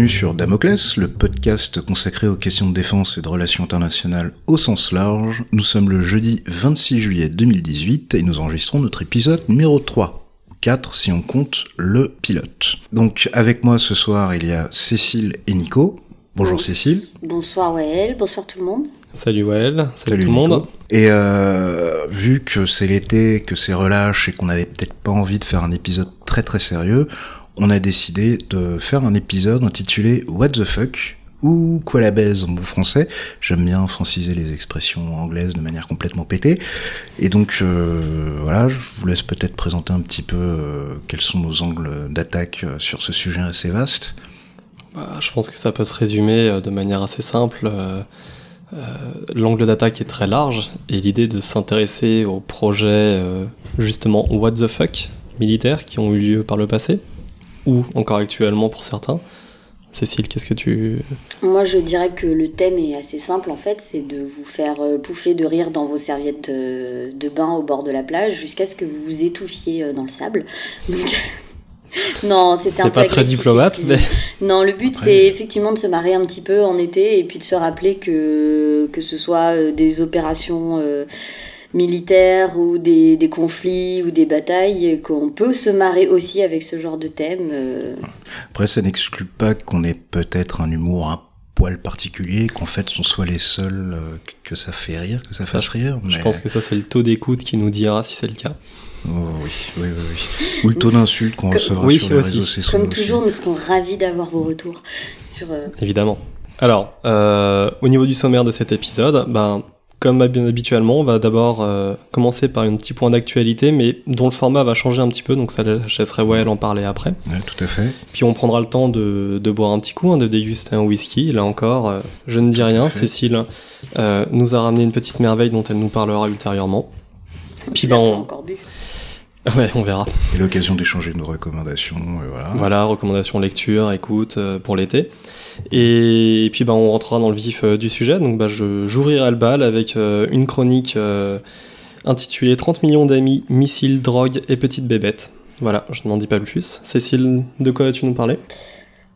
Bienvenue sur Damoclès, le podcast consacré aux questions de défense et de relations internationales au sens large. Nous sommes le jeudi 26 juillet 2018 et nous enregistrons notre épisode numéro 3. 4 si on compte le pilote. Donc avec moi ce soir il y a Cécile et Nico. Bonjour Cécile. Bonsoir Wael, bonsoir tout le monde. Salut Wael, salut, tout le monde. Et euh, vu que c'est l'été, que c'est relâche et qu'on avait peut-être pas envie de faire un épisode très très sérieux, on a décidé de faire un épisode intitulé What the fuck ou quoi la baise en bon français. J'aime bien franciser les expressions anglaises de manière complètement pétée. Et donc euh, voilà, je vous laisse peut-être présenter un petit peu euh, quels sont nos angles d'attaque euh, sur ce sujet assez vaste. Bah, je pense que ça peut se résumer de manière assez simple. L'angle d'attaque est très large et l'idée de s'intéresser aux projets justement what the fuck militaires qui ont eu lieu par le passé ou encore actuellement pour certains. Cécile, qu'est-ce que tu... Moi, je dirais que le thème est assez simple, en fait, c'est de vous faire euh, pouffer de rire dans vos serviettes de, bain au bord de la plage jusqu'à ce que vous vous étouffiez euh, dans le sable. non, c'était un peu pas très diplomate, mais... Non, le but, c'est effectivement de se marrer un petit peu en été et puis de se rappeler que, que ce soit euh, des opérations militaires ou des, des, conflits ou des batailles, qu'on peut se marrer aussi avec ce genre de thème. Euh. Après, ça n'exclut pas qu'on ait peut-être un humour un poil particulier, qu'en fait on soit les seuls euh, que ça fait rire, que ça, fasse rire. Je pense que ça c'est le taux d'écoute qui nous dira si c'est le cas. Oh, oui, oui, oui, oui, Ou le taux d'insulte qu'on recevra oui, sur les réseaux sociaux. Comme toujours, nous serons ravis d'avoir vos retours sur. Euh, Évidemment. Alors, au niveau du sommaire de cet épisode, ben, comme bien habituellement, on va d'abord euh, commencer par un petit point d'actualité, mais dont le format va changer un petit peu, donc ça je laisserai Wael en parler après. Ouais, tout à fait. Puis on prendra le temps de, de boire un petit coup, hein, de déguster un whisky. Là encore, euh, je ne dis rien, Cécile euh, nous a ramené une petite merveille dont elle nous parlera ultérieurement. Puis ben, on... encore bu. Ouais, on verra. Et l'occasion d'échanger nos recommandations, voilà. Voilà, recommandations lecture, écoute, pour l'été. Et, puis bah, on rentrera dans le vif euh, du sujet. Donc bah, j'ouvrirai le bal avec euh, une chronique euh, intitulée 30 millions d'amis, missiles, drogue et petites bébêtes. Voilà, je n'en dis pas plus. Cécile, de quoi vas-tu nous parler?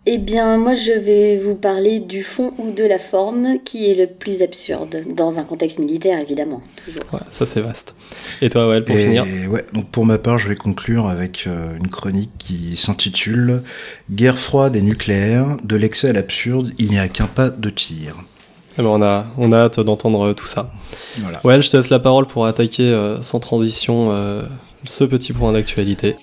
Eh bien, moi, je vais vous parler du fond ou de la forme qui est le plus absurde, dans un contexte militaire, évidemment, toujours. Ouais, ça c'est vaste. Et toi, ouais, pour finir Ouais, donc pour ma part, je vais conclure avec euh, une chronique qui s'intitule Guerre froide et nucléaire, de l'excès à l'absurde, il n'y a qu'un pas de tir. Alors on a, on a hâte d'entendre tout ça. Voilà. Ouais, je te laisse la parole pour attaquer euh, sans transition euh, ce petit point d'actualité.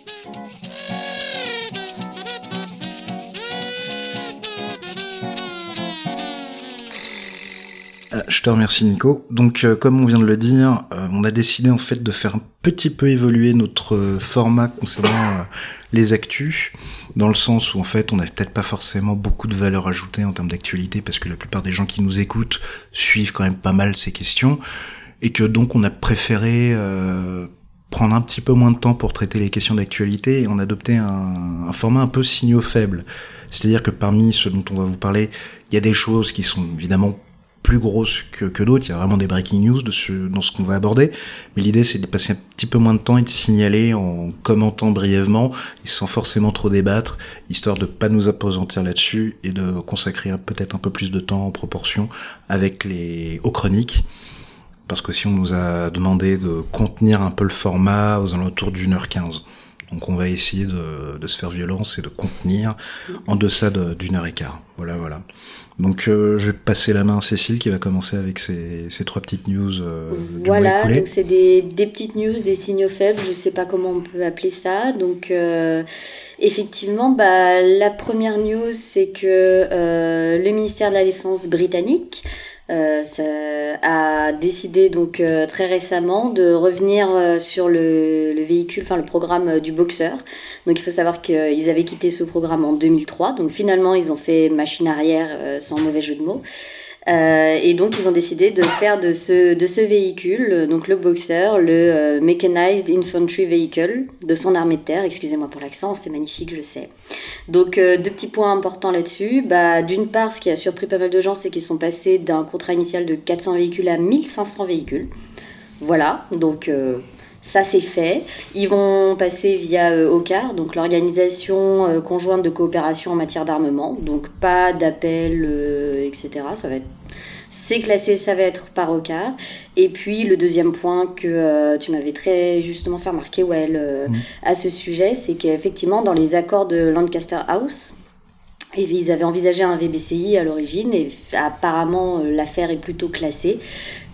Je te remercie Nico. Donc euh, comme on vient de le dire, euh, on a décidé en fait de faire un petit peu évoluer notre euh, format concernant les actus, dans le sens où en fait on n'a peut-être pas forcément beaucoup de valeur ajoutée en termes d'actualité, parce que la plupart des gens qui nous écoutent suivent quand même pas mal ces questions, et que donc on a préféré prendre un petit peu moins de temps pour traiter les questions d'actualité, et on a adopté un, un format un peu signaux faibles. C'est-à-dire que parmi ce dont on va vous parler, il y a des choses qui sont évidemment plus grosses que, que d'autres. Il y a vraiment des breaking news de ce, dans ce qu'on va aborder. Mais l'idée, c'est de passer un petit peu moins de temps et de signaler en commentant brièvement et sans forcément trop débattre, histoire de pas nous appesantir là-dessus et de consacrer peut-être un peu plus de temps en proportion avec les, aux chroniques. Parce que si on nous a demandé de contenir un peu le format aux alentours d'une heure quinze. Donc on va essayer de, de, se faire violence et de contenir en deçà d'une heure et quart. Voilà, voilà. Donc euh, je vais passer la main à Cécile qui va commencer avec ses, ces trois petites news. Euh, voilà, donc c'est des, des, petites news, des signaux faibles, je sais pas comment on peut appeler ça. Donc euh, effectivement, bah, la première news, c'est que euh, le ministère de la Défense britannique a décidé donc euh, très récemment de revenir euh, sur le, le, véhicule, enfin le programme du boxeur. Donc il faut savoir qu'ils avaient quitté ce programme en 2003. Donc finalement ils ont fait machine arrière sans mauvais jeu de mots. Euh, et donc ils ont décidé de faire de ce, de ce véhicule, donc le Boxer, le euh, Mechanized Infantry Vehicle de son armée de terre. Excusez-moi pour l'accent, c'est magnifique, je sais. Donc euh, deux petits points importants là-dessus. Bah, D'une part, ce qui a surpris pas mal de gens, c'est qu'ils sont passés d'un contrat initial de 400 véhicules à 1500 véhicules. Voilà, donc Ça c'est fait. Ils vont passer via euh, OCAR, donc l'organisation euh, conjointe de coopération en matière d'armement. Donc pas d'appel, euh, etc. Ça va être c'est classé, ça va être par OCAR. Et puis le deuxième point que tu m'avais très justement fait remarquer, Well, Mhm. à ce sujet, c'est qu'effectivement dans les accords de Lancaster House, et ils avaient envisagé un VBCI à l'origine et apparemment euh, l'affaire est plutôt classée.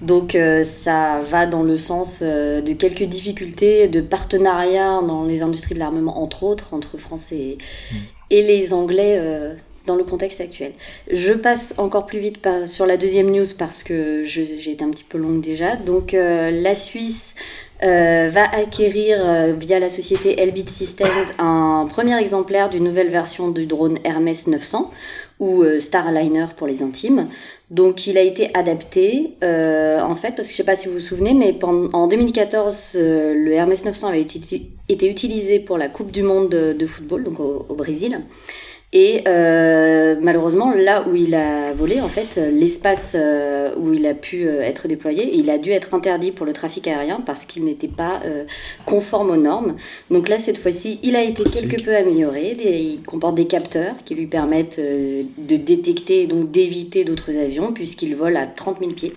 Donc euh, ça va dans le sens euh, de quelques difficultés de partenariat dans les industries de l'armement, entre autres, entre France et, et les Anglais euh, dans le contexte actuel. Je passe encore plus vite sur la deuxième news parce que j'ai été un petit peu longue déjà. Donc euh, la Suisse euh, va acquérir euh, via la société Elbit Systems un premier exemplaire d'une nouvelle version du drone Hermes 900 ou Starliner pour les intimes. Donc il a été adapté en fait parce que je sais pas si vous vous souvenez mais en 2014 euh, le Hermes 900 avait été, utilisé pour la Coupe du monde de, football donc au Brésil. Et euh, malheureusement, là où il a volé, en fait, l'espace euh, où il a pu euh, être déployé, il a dû être interdit pour le trafic aérien parce qu'il n'était pas euh, conforme aux normes. Donc là, cette fois-ci, il a été quelque peu amélioré. Des- il comporte des capteurs qui lui permettent euh, de détecter et donc d'éviter d'autres avions puisqu'il vole à 30 000 pieds.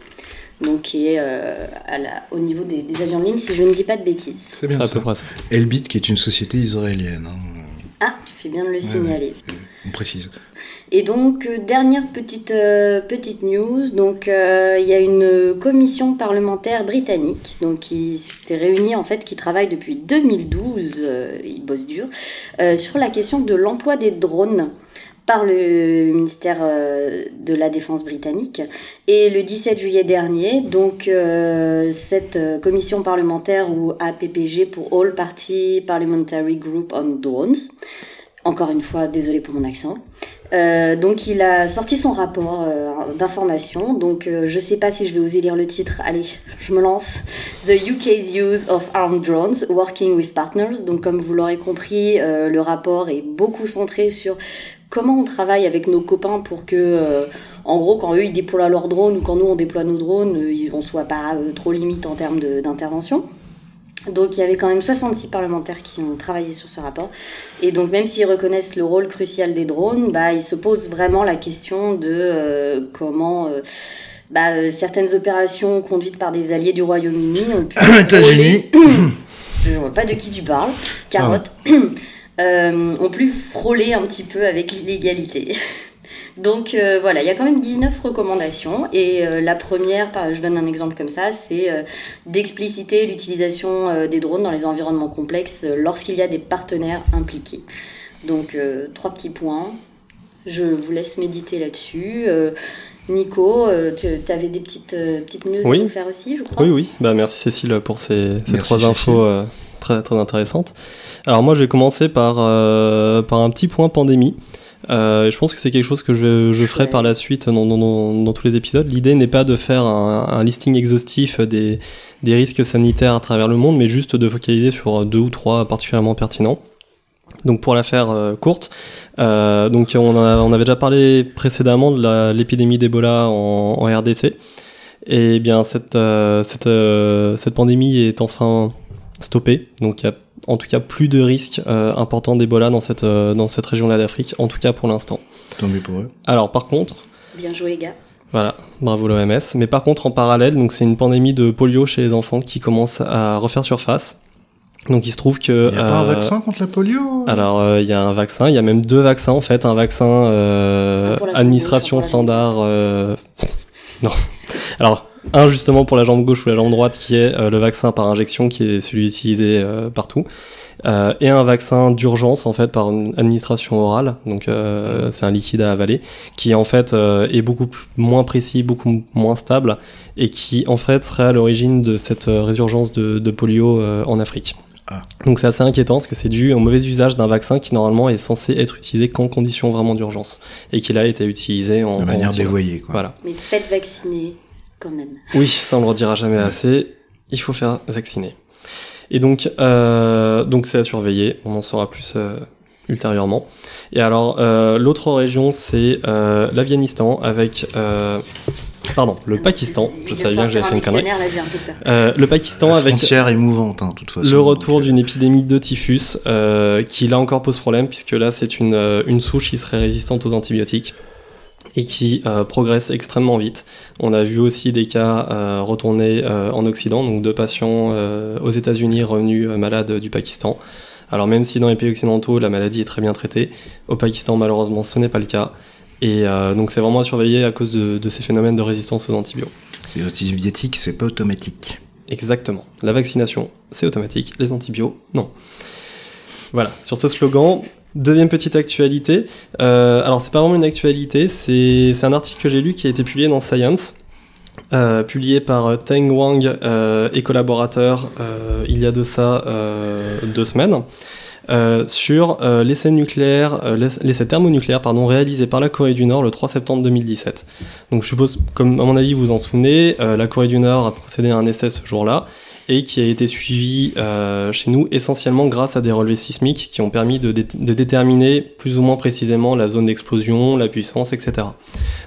Donc qui est euh, à la- au niveau des, des avions de ligne, si je ne dis pas de bêtises. C'est bien à ça. peu près ça. Elbit, qui est une société israélienne, hein, Ah, tu fais bien de le signaler. on précise. Et donc, euh, dernière petite, euh, petite news, donc euh, il y a une commission parlementaire britannique donc, qui s'était réunie, en fait, qui travaille depuis 2012, euh, ils bossent dur, sur la question de l'emploi des drones par le ministère euh, de la Défense britannique. Et le 17 juillet dernier, donc euh, cette euh, commission parlementaire ou APPG pour All Party Parliamentary Group on Drones, encore une fois, désolé pour mon accent, donc il a sorti son rapport d'information. Donc euh, je sais pas si je vais oser lire le titre. Allez, je me lance. The UK's use of armed drones working with partners. Donc comme vous l'aurez compris, le rapport est beaucoup centré sur comment on travaille avec nos copains pour que, euh, en gros, quand eux ils déploient leurs drones ou quand nous on déploie nos drones, euh, on soit pas euh, trop limite en termes d'intervention. Donc il y avait quand même 66 parlementaires qui ont travaillé sur ce rapport. Et donc même s'ils reconnaissent le rôle crucial des drones, bah, ils se posent vraiment la question de euh, comment bah, certaines opérations conduites par des alliés du Royaume-Uni ont pu... États-Unis. Je vois pas de qui tu parles. Carotte. Euh, ont pu frôler un petit peu avec l'illégalité. Donc euh, voilà, il y a quand même 19 recommandations et euh, la première, je donne un exemple comme ça, c'est euh, d'expliciter l'utilisation des drones dans les environnements complexes lorsqu'il y a des partenaires impliqués. Donc trois petits points, je vous laisse méditer là-dessus. Euh, Nico, euh, tu avais des petites, euh, petites news Oui. à nous faire aussi, je crois Oui, oui. Bah, merci Cécile pour ces, ces trois Cécile. infos euh, très, très intéressantes. Alors moi, je vais commencer par, euh, par un petit point pandémie. Euh, je pense que c'est quelque chose que je, je ferai Ouais. par la suite dans, dans, dans, dans tous les épisodes. L'idée n'est pas de faire un, un listing exhaustif des, des risques sanitaires à travers le monde, mais juste de focaliser sur deux ou trois particulièrement pertinents. Donc pour la faire euh, courte, euh, donc on, a- on avait déjà parlé précédemment de l'épidémie d'Ebola en, en RDC. Et bien cette, euh, cette, euh, cette pandémie est enfin stoppée. Donc il y a en tout cas plus de risques euh, importants d'Ebola dans cette, euh, dans cette région-là d'Afrique, en tout cas pour l'instant. Tant mieux pour eux. Alors par contre, Bien joué les gars. voilà, bravo l'OMS. Mais par contre, en parallèle, donc c'est une pandémie de polio chez les enfants qui commence à refaire surface. Donc il se trouve que Il n'y a pas un euh, vaccin contre la polio? alors, euh, il y a un vaccin, il y a même deux vaccins en fait. Un vaccin euh, jambe administration standard. euh, Non. Alors, un justement pour la jambe gauche ou la jambe droite qui est euh, le vaccin par injection qui est celui utilisé euh, partout. Euh, et un vaccin d'urgence en fait par une administration orale, donc euh, c'est un liquide à avaler, qui en fait euh, est beaucoup moins précis, beaucoup moins stable, et qui en fait serait à l'origine de cette résurgence de, de polio euh, en Afrique. Ah. Donc c'est assez inquiétant parce que c'est dû au mauvais usage d'un vaccin qui normalement est censé être utilisé qu'en conditions vraiment d'urgence, et qui là a été utilisé en De manière dévoyée, quoi. Voilà. Mais faites vacciner quand même. Oui, ça on le redira jamais assez. Il faut faire vacciner. Et donc, euh, donc c'est à surveiller. On en saura plus euh, ultérieurement. Et alors, euh, l'autre région, c'est euh, l'Afghanistan avec euh, Pardon, le Pakistan. Je savais bien que j'avais fait une un connerie. Euh, le Pakistan La avec frontière est mouvante, hein, de toute façon. le retour Donc, euh, d'une épidémie de typhus euh, qui là encore pose problème puisque là c'est une, euh, une souche qui serait résistante aux antibiotiques et qui euh, progresse extrêmement vite. On a vu aussi des cas euh, retournés euh, en Occident, donc deux patients euh, aux États-Unis revenus euh, malades du Pakistan. Alors même si dans les pays occidentaux la maladie est très bien traitée, au Pakistan malheureusement ce n'est pas le cas. Et euh, donc c'est vraiment à surveiller à cause de, de ces phénomènes de résistance aux antibiotiques. Les antibiotiques, c'est pas automatique. Exactement. La vaccination, c'est automatique. Les antibiotiques, non. Voilà, sur ce slogan, deuxième petite actualité. Euh, alors, c'est pas vraiment une actualité, c'est un article que j'ai lu qui a été publié dans Science, euh, publié par Teng Wang euh, et collaborateurs euh, il y a de ça euh, deux semaines. Euh, sur euh, l'essai nucléaire, euh, l'ess- l'essai thermonucléaire pardon, réalisé par la Corée du Nord le 3 septembre 2017. Donc je suppose, comme à mon avis vous vous en souvenez, la Corée du Nord a procédé à un essai ce jour-là et qui a été suivi chez nous essentiellement grâce à des relevés sismiques qui ont permis de, de déterminer plus ou moins précisément la zone d'explosion, la puissance, etc.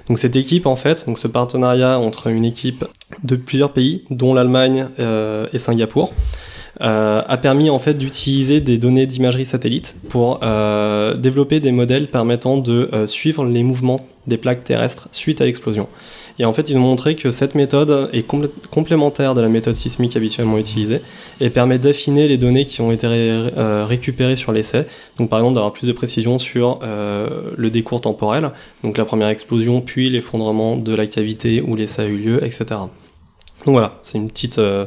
Donc cette équipe en fait, donc ce partenariat entre une équipe de plusieurs pays, dont l'Allemagne et Singapour, a permis en fait d'utiliser des données d'imagerie satellite pour euh, développer des modèles permettant de euh, suivre les mouvements des plaques terrestres suite à l'explosion. Et en fait, ils ont montré que cette méthode est complé- complémentaire de la méthode sismique habituellement utilisée et permet d'affiner les données qui ont été ré- euh, récupérées sur l'essai. Donc, par exemple, d'avoir plus de précision sur euh, le décours temporel, donc la première explosion, puis l'effondrement de la cavité où l'essai a eu lieu, etc. Donc voilà, c'est une petite, euh,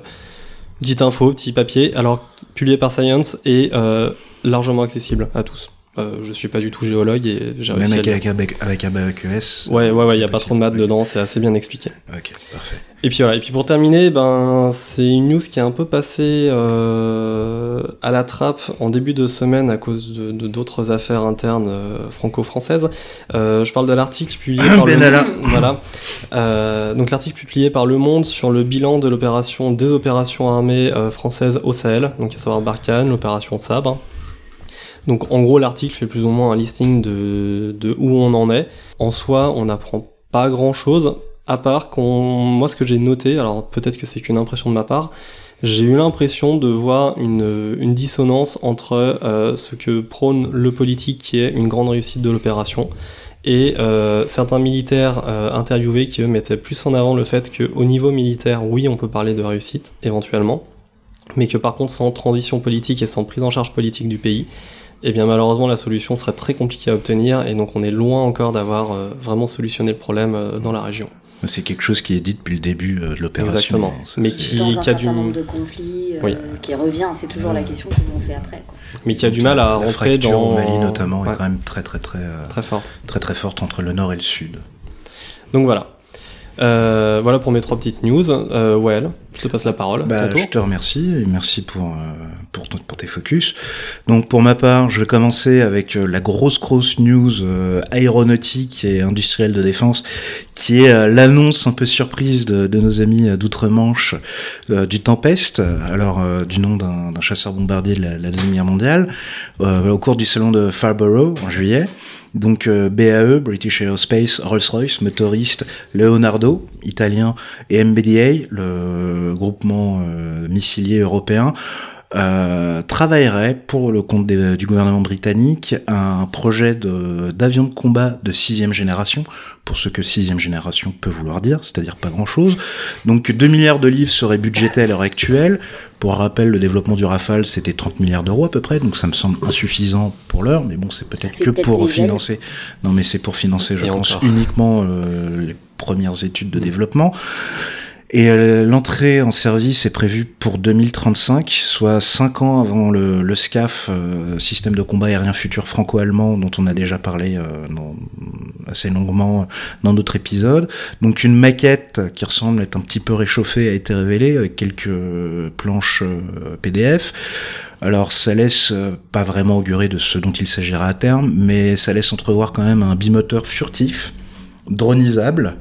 petite info, petit papier, alors publié par Science et euh, largement accessible à tous. Euh, je suis pas du tout géologue et j'ai Même réussi à avec, avec, avec, bac ES. Ouais, ouais, ouais, il y a pas trop de maths dedans, c'est assez bien expliqué. Ok, parfait. Et puis voilà, et puis pour terminer, ben c'est une news qui est un peu passée euh, à la trappe en début de semaine à cause de d'autres affaires internes euh, franco-françaises. Euh, je parle de l'article publié par le Benalla. voilà. Euh, donc l'article publié par Le Monde sur le bilan de l'opération des opérations armées euh, françaises au Sahel, donc à savoir Barkhane, l'opération Sabre. Donc en gros l'article fait plus ou moins un listing de, où on en est. En soi, on n'apprend pas grand chose, à part qu'on. Moi ce que j'ai noté, alors peut-être que c'est qu'une impression de ma part, j'ai eu l'impression de voir une, une dissonance entre euh, ce que prône le politique qui est une grande réussite de l'opération et euh, certains militaires euh, interviewés qui eux mettaient plus en avant le fait qu'au niveau militaire, oui, on peut parler de réussite éventuellement, mais que par contre sans transition politique et sans prise en charge politique du pays, eh bien malheureusement la solution serait très compliquée à obtenir et donc on est loin encore d'avoir euh, vraiment solutionné le problème euh, dans la région. C'est quelque chose qui est dit depuis le début euh, de l'opération. Exactement. Ça, Mais c'est- qui- Dans un qui a certain du- nombre de conflits euh, Oui. qui revient, c'est toujours la question comment on fait après. Quoi. Mais qui a du mal à la rentrer fracture dans... au Mali notamment Ouais, est quand même très très très euh, très forte. très très forte entre le nord et le sud. Donc voilà. Euh, voilà pour mes trois petites news. Euh, Well, je te passe la parole. Bah, je te remercie et merci pour, euh, pour, pour tes focus. Donc pour ma part, je vais commencer avec euh, la grosse grosse news euh, aéronautique et industrielle de défense, qui est euh, l'annonce un peu surprise de, nos amis d'outre-Manche du Tempest, alors du nom d'un d'un chasseur bombardier de la, Deuxième Guerre mondiale, au cours du salon de Farnborough en juillet. Donc BAE, British Aerospace, Rolls-Royce, motoriste, Leonardo, italien, et MBDA, le groupement missilier européen, euh, travaillerait pour le compte des- du gouvernement britannique un projet de- d'avion de, combat de sixième génération, pour ce que sixième génération peut vouloir dire, c'est-à-dire pas grand-chose. Donc 2 milliards de livres seraient budgétés à l'heure actuelle. Pour rappel, le développement du Rafale, c'était 30 milliards d'euros à peu près, donc ça me semble insuffisant pour l'heure, mais bon, c'est peut-être que pour ailes. financer. Non, mais c'est pour financer, je Et pense, encore. uniquement euh, les premières études de Mm. développement. Et euh, l'entrée en service est prévue pour 2035, soit 5 ans avant le, SCAF, euh, système de combat aérien futur franco-allemand, dont on a déjà parlé euh, dans- assez longuement dans d'autres épisodes. Donc une maquette qui ressemble être un petit peu réchauffée a été révélée avec quelques euh, planches euh, PDF. Alors ça laisse euh, pas vraiment augurer de ce dont il s'agira à terme, mais ça laisse entrevoir quand même un bimoteur furtif, dronisable,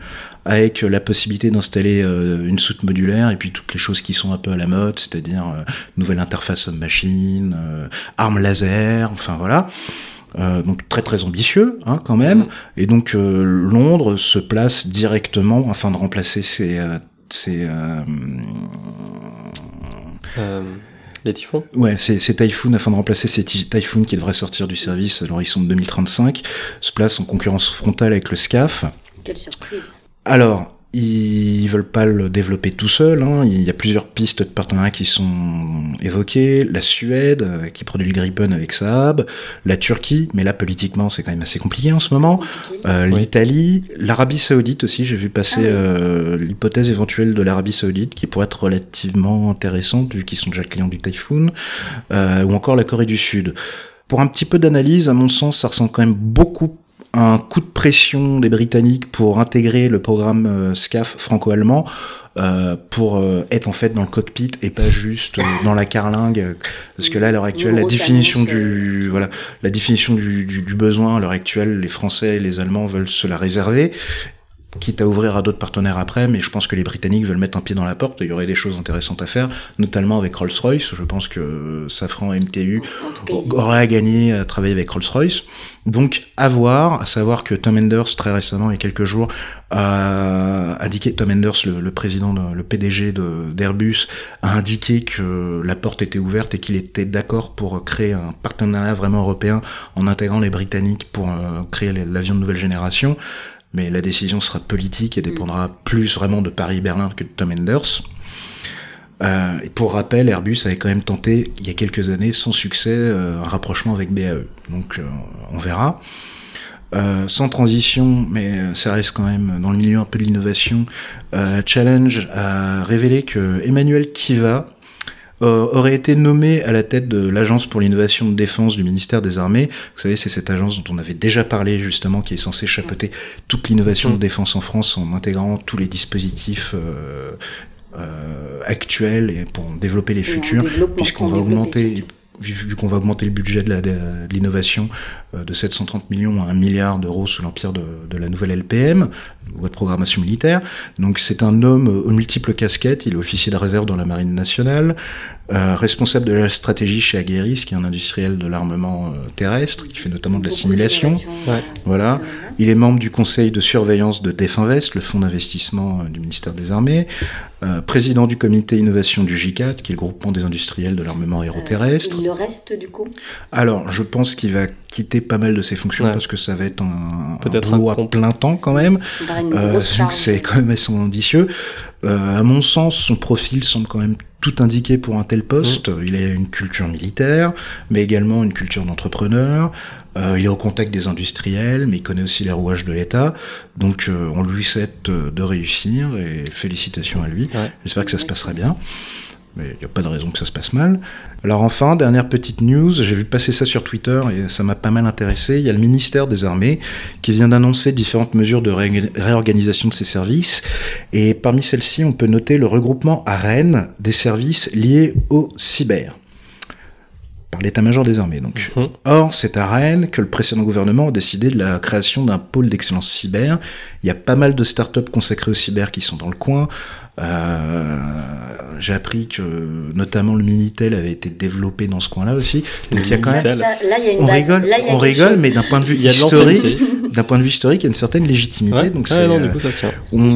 avec euh, la possibilité d'installer euh, une soute modulaire et puis toutes les choses qui sont un peu à la mode, c'est-à-dire euh, nouvelle interface homme-machine, euh, arme laser, enfin voilà. donc très très ambitieux hein, quand même. Mhm. Et donc Londres se place directement afin de remplacer ces, ces les typhons Ouais, c'est Typhoon, afin de remplacer ces Typhoon qui devraient sortir du service à l'horizon de 2035, se place en concurrence frontale avec le SCAF. Quelle surprise Alors, ils veulent pas le développer tout seul. Hein. Il y a plusieurs pistes de partenariat qui sont évoquées. La Suède, euh, qui produit le Gripen avec Saab. La Turquie, mais là, politiquement, c'est quand même assez compliqué en ce moment. Euh, L'Italie. L'Arabie Saoudite aussi. J'ai vu passer Ah euh, l'hypothèse éventuelle de l'Arabie Saoudite, qui pourrait être relativement intéressante, vu qu'ils sont déjà clients du Typhoon. Euh, ou encore la Corée du Sud. Pour un petit peu d'analyse, à mon sens, ça ressemble quand même beaucoup un coup de pression des Britanniques pour intégrer le programme euh, SCAF franco-allemand euh, pour euh, être en fait dans le cockpit et pas juste euh, dans la carlingue. Parce que là à l'heure actuelle la définition du voilà la définition du, du, du besoin à l'heure actuelle les Français et les Allemands veulent se la réserver quitte à ouvrir à d'autres partenaires après, mais je pense que les Britanniques veulent mettre un pied dans la porte, et il y aurait des choses intéressantes à faire, notamment avec Rolls-Royce, je pense que Safran MTU aurait à gagner à travailler avec Rolls-Royce. Donc, à voir, à savoir que Tom Enders, très récemment, il y a quelques jours, a indiqué, Tom Enders, le, le président, de- le PDG d'Airbus, a indiqué que la porte était ouverte et qu'il était d'accord pour créer un partenariat vraiment européen en intégrant les Britanniques pour euh, créer l'avion de nouvelle génération. Mais la décision sera politique et dépendra plus vraiment de Paris-Berlin que de Tom Enders. Euh, et pour rappel, Airbus avait quand même tenté, il y a quelques années, sans succès, euh, un rapprochement avec BAE. Donc, euh, on verra. Euh, sans transition, mais ça reste quand même dans le milieu un peu de l'innovation, euh, Challenge a révélé que Emmanuel Kiva euh, aurait été nommé à la tête de l'agence pour l'innovation de défense du ministère des Armées. Vous savez, c'est cette agence dont on avait déjà parlé justement, qui est censée chapeauter toute l'innovation de défense en France en intégrant tous les dispositifs euh, euh, actuels et pour développer les Et futurs, puisqu'on va augmenter, vu, qu'on va augmenter le budget de la- de de l'innovation de 730 millions à 1 milliard d'euros sous l'empire de, de la nouvelle LPM, loi de programmation militaire. Donc c'est un homme aux multiples casquettes, il est officier de réserve dans la marine nationale, euh, responsable de la stratégie chez Aguerris, qui est un industriel de l'armement euh, terrestre, qui fait notamment de la simulation. Ouais. Voilà. Il est membre du conseil de surveillance de Definvest, le fonds d'investissement euh, du ministère des Armées, euh, président du comité innovation du GICAT, qui est le groupement des industriels de l'armement aéroterrestre. Euh, Le reste, du coup? Alors, je pense qu'il va quitter pas mal de ses fonctions Ouais. parce que ça va être un, Peut-être un boulot un à plein temps quand même. Une Euh, grosse c'est quand même assez ambitieux. Euh, à mon sens, son profil semble quand même tout indiqué pour un tel poste. Mmh. Il a une culture militaire, mais également une culture d'entrepreneur. Euh, il est au contact des industriels, mais il connaît aussi les rouages de l'État. Donc, euh, on lui souhaite euh, de réussir et félicitations à lui. Ouais. J'espère que ça se passera bien. Mais il n'y a pas de raison que ça se passe mal. Alors enfin, dernière petite news, j'ai vu passer ça sur Twitter et ça m'a pas mal intéressé. Il y a le ministère des Armées qui vient d'annoncer différentes mesures de ré- réorganisation de ses services. Et parmi celles-ci, on peut noter le regroupement à Rennes des services liés au cyber. Par l'état-major des armées, donc. Mhm. Or, c'est à Rennes que le précédent gouvernement a décidé de la création d'un pôle d'excellence cyber. Il y a pas mal de startups consacrées au cyber qui sont dans le coin. Euh, J'ai appris que notamment le Minitel avait été développé dans ce coin-là aussi. Donc il y a quand même, ça- là, il y a une on base. rigole, Là, il y a on rigole, chose. mais d'un point de vue historique, l'ancienneté. d'un point de vue historique, il y a une certaine légitimité. Ouais, Donc c'est, non, euh, du coup, ça se tient. on-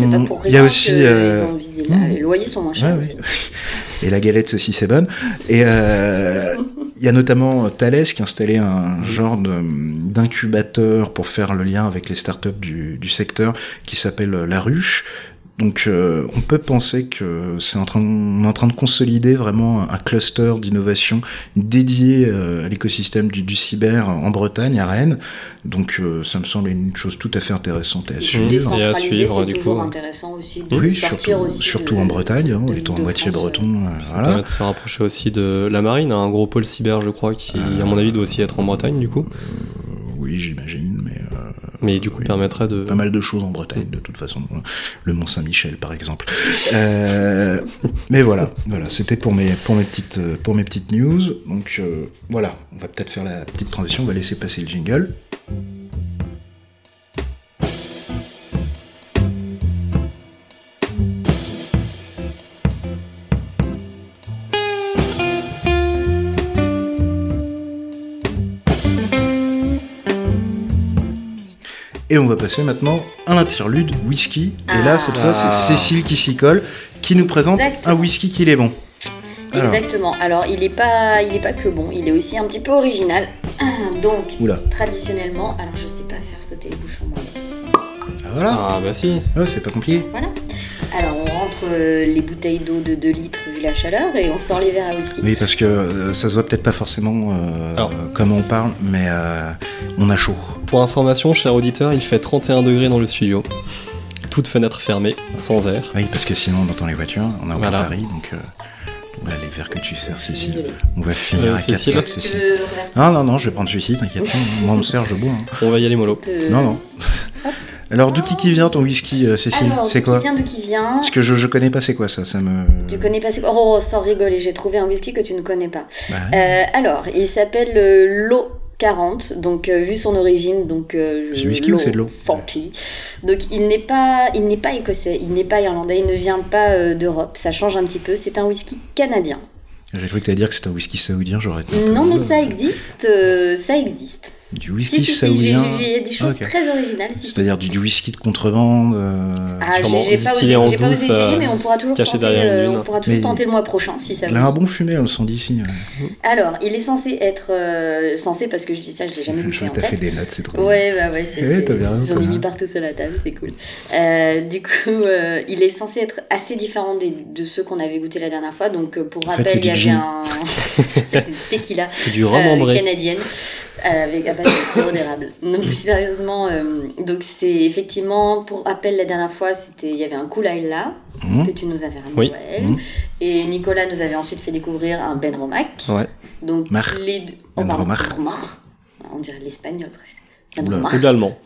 il y a aussi euh, ont visé là. Les loyers sont moins chers Ouais, aussi. oui. Et la galette aussi, c'est bonne. Et euh, il y a notamment Thales qui a installé un genre de- d'incubateur pour faire le lien avec les startups du, du secteur qui s'appelle La Ruche. Donc euh, on peut penser que c'est en train, on est en train de consolider vraiment un cluster d'innovation dédié euh, à l'écosystème du, du cyber en Bretagne, à Rennes. Donc euh, ça me semble une chose tout à fait intéressante à suivre. Et à suivre, du coup. intéressant aussi de Oui, sortir surtout, aussi surtout de- en Bretagne, hein, de étant à l'île de moitié France, breton. euh, Ça voilà. permet de se rapprocher aussi de la marine, un gros pôle cyber, je crois, qui, à mon avis, doit aussi être en Bretagne, du coup. Oui, j'imagine, mais euh, Mais du coup, Oui. permettrait de. pas mal de choses en Bretagne, de toute façon. Le Mont Saint-Michel, par exemple. Euh, mais voilà, voilà, c'était pour mes pour mes petites euh, pour mes petites news. Donc euh, voilà, on va peut-être faire la petite transition. On va laisser passer le jingle. Et on va passer maintenant à l'interlude whisky. Et là, cette fois, Ah. c'est Cécile qui s'y colle, qui nous présente Exactement. un whisky qu'il est bon. Alors. Exactement. Alors, il n'est pas, il est pas que bon, il est aussi un petit peu original. Donc, Oula. traditionnellement, alors je sais pas faire sauter les bouchons moi. Ah, voilà. Ah bah si. Ouais, c'est pas compliqué. Voilà. Alors, on rentre euh, les bouteilles d'eau de 2 litres vu la chaleur et on sort les verres à whisky. Oui, parce que euh, ça se voit peut-être pas forcément euh, comment on parle, mais euh, on a chaud. Pour information, cher auditeur, il fait 31 degrés dans le studio. Toute fenêtre fermée, sans air. Oui, parce que sinon on entend les voitures, on plein Voilà. Paris, donc euh, les verres que tu sers, Cécile. On va finir Euh, à Cécile. 4 Tu Cécile. reverser Ah non, non, je vais prendre celui-ci, t'inquiète pas. Moi, on me sert, je bois. hein. On va y aller mollo. Euh, Non, non. Alors, d'où qui qui vient ton whisky, euh, Cécile C'est quoi qui vient, d'où qui vient Parce que je, je connais pas c'est quoi ça, ça me... Tu connais pas c'est quoi Oh, sans rigoler, j'ai trouvé un whisky que tu ne connais pas. Bah, Euh, alors, il s'appelle euh, l'eau 40, donc euh, vu son origine, donc euh, C'est whisky ou c'est de l'eau 40. Donc il n'est pas, il n'est pas écossais, il n'est pas irlandais, il ne vient pas euh, d'Europe. Ça change un petit peu. C'est un whisky canadien. J'ai cru que t'allais dire que c'était un whisky saoudien, j'aurais Non, mais ça existe, euh, ça existe. Du Si whisky si si, saoudien, y a des choses très originales. Si, si. c'est-à-dire du, du whisky de contrebande. euh, Ah, j'ai pas osé, en pas osé essayer, euh, mais on pourra toujours tenter, euh, on pourra toujours tenter le mois prochain si ça Il a un bon fumé, on le sent d'ici. ouais. Alors, il est censé être euh, censé parce que je dis ça, je l'ai jamais goûté en t'as fait fait. des notes, c'est trop bien. Ouais, bah ouais, c'est. Eh, bien raison, J'en ai mis partout sur la table, c'est cool. Du coup, il est censé être assez différent des, de ceux qu'on avait goûté la dernière fois. Donc, pour rappel, il y avait un. c'est du tequila. C'est du rhum canadienne avec à base de sirop d'érable. Non, plus sérieusement, euh, donc c'est effectivement, pour rappel, la dernière fois, c'était il y avait un Kool-Aid là, Mmh. que tu nous avais ramené Oui. Noël. Mhm. Et Nicolas nous avait ensuite fait découvrir un Ben Romac. Ouais. Donc, Mar. les deux. Ben Romac. Ben Romac. On dirait l'espagnol presque. Ou l'allemand.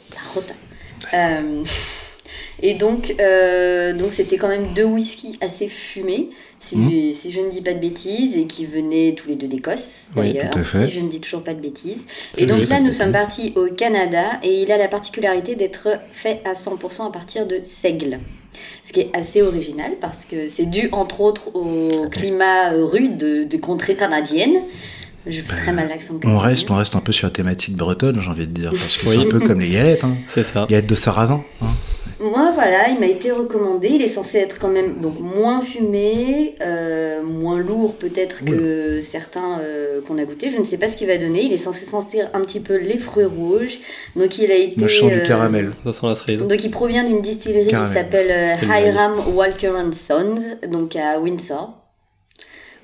Euh, et donc, euh, donc c'était quand même deux whiskies assez fumés, si, Mhm. si je ne dis pas de bêtises, et qui venaient tous les deux d'Écosse d'ailleurs, si je ne dis toujours pas de bêtises. Et donc là, nous sommes partis au Canada, et il a la particularité d'être fait à 100% à partir de seigle. Ce qui est assez original parce que c'est dû entre autres au climat euh, rude de, de contrées canadiennes. Je fais très mal l'accent On reste, on reste un peu sur la thématique bretonne, j'ai envie de dire, parce que Oui. c'est un peu comme les galettes, hein. C'est ça. Galettes de sarrasin. hein. Moi, voilà, il m'a été recommandé. Il est censé être quand même donc moins fumé, euh, moins lourd peut-être que certains euh, qu'on a goûté. Je ne sais pas ce qu'il va donner. Il est censé sentir un petit peu les fruits rouges. Donc il a été. Moi, je sens du euh, caramel. Ça sent la cerise. Donc il provient d'une distillerie Caramel. qui s'appelle euh, Hiram Walker and Sons, donc à Windsor.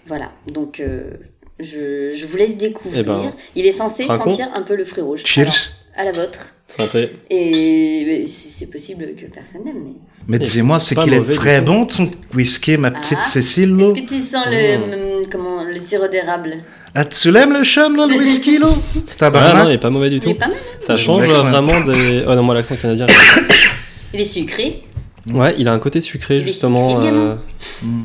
Voilà, donc euh, je, je vous laisse découvrir. Eh ben, il est censé sentir un peu le fruit rouge. Cheers. Alors, à la vôtre. Santé. Et c'est possible que personne n'aime, mais. Mais disez-moi, c'est qu'il est très bon ton whisky, ma petite Ah. Cécile. là. Est-ce que tu sens le, hum, comment, le sirop d'érable? Ah, tu l'aimes le chum, là, le whisky, là Ah non, il Tabarnak est pas mauvais du Il tout. est pas mal. Ça Oui. change vraiment des. Oh non, moi l'accent canadien. Il est sucré. Ouais, il a un côté sucré Il est justement. sucré, euh, Mm.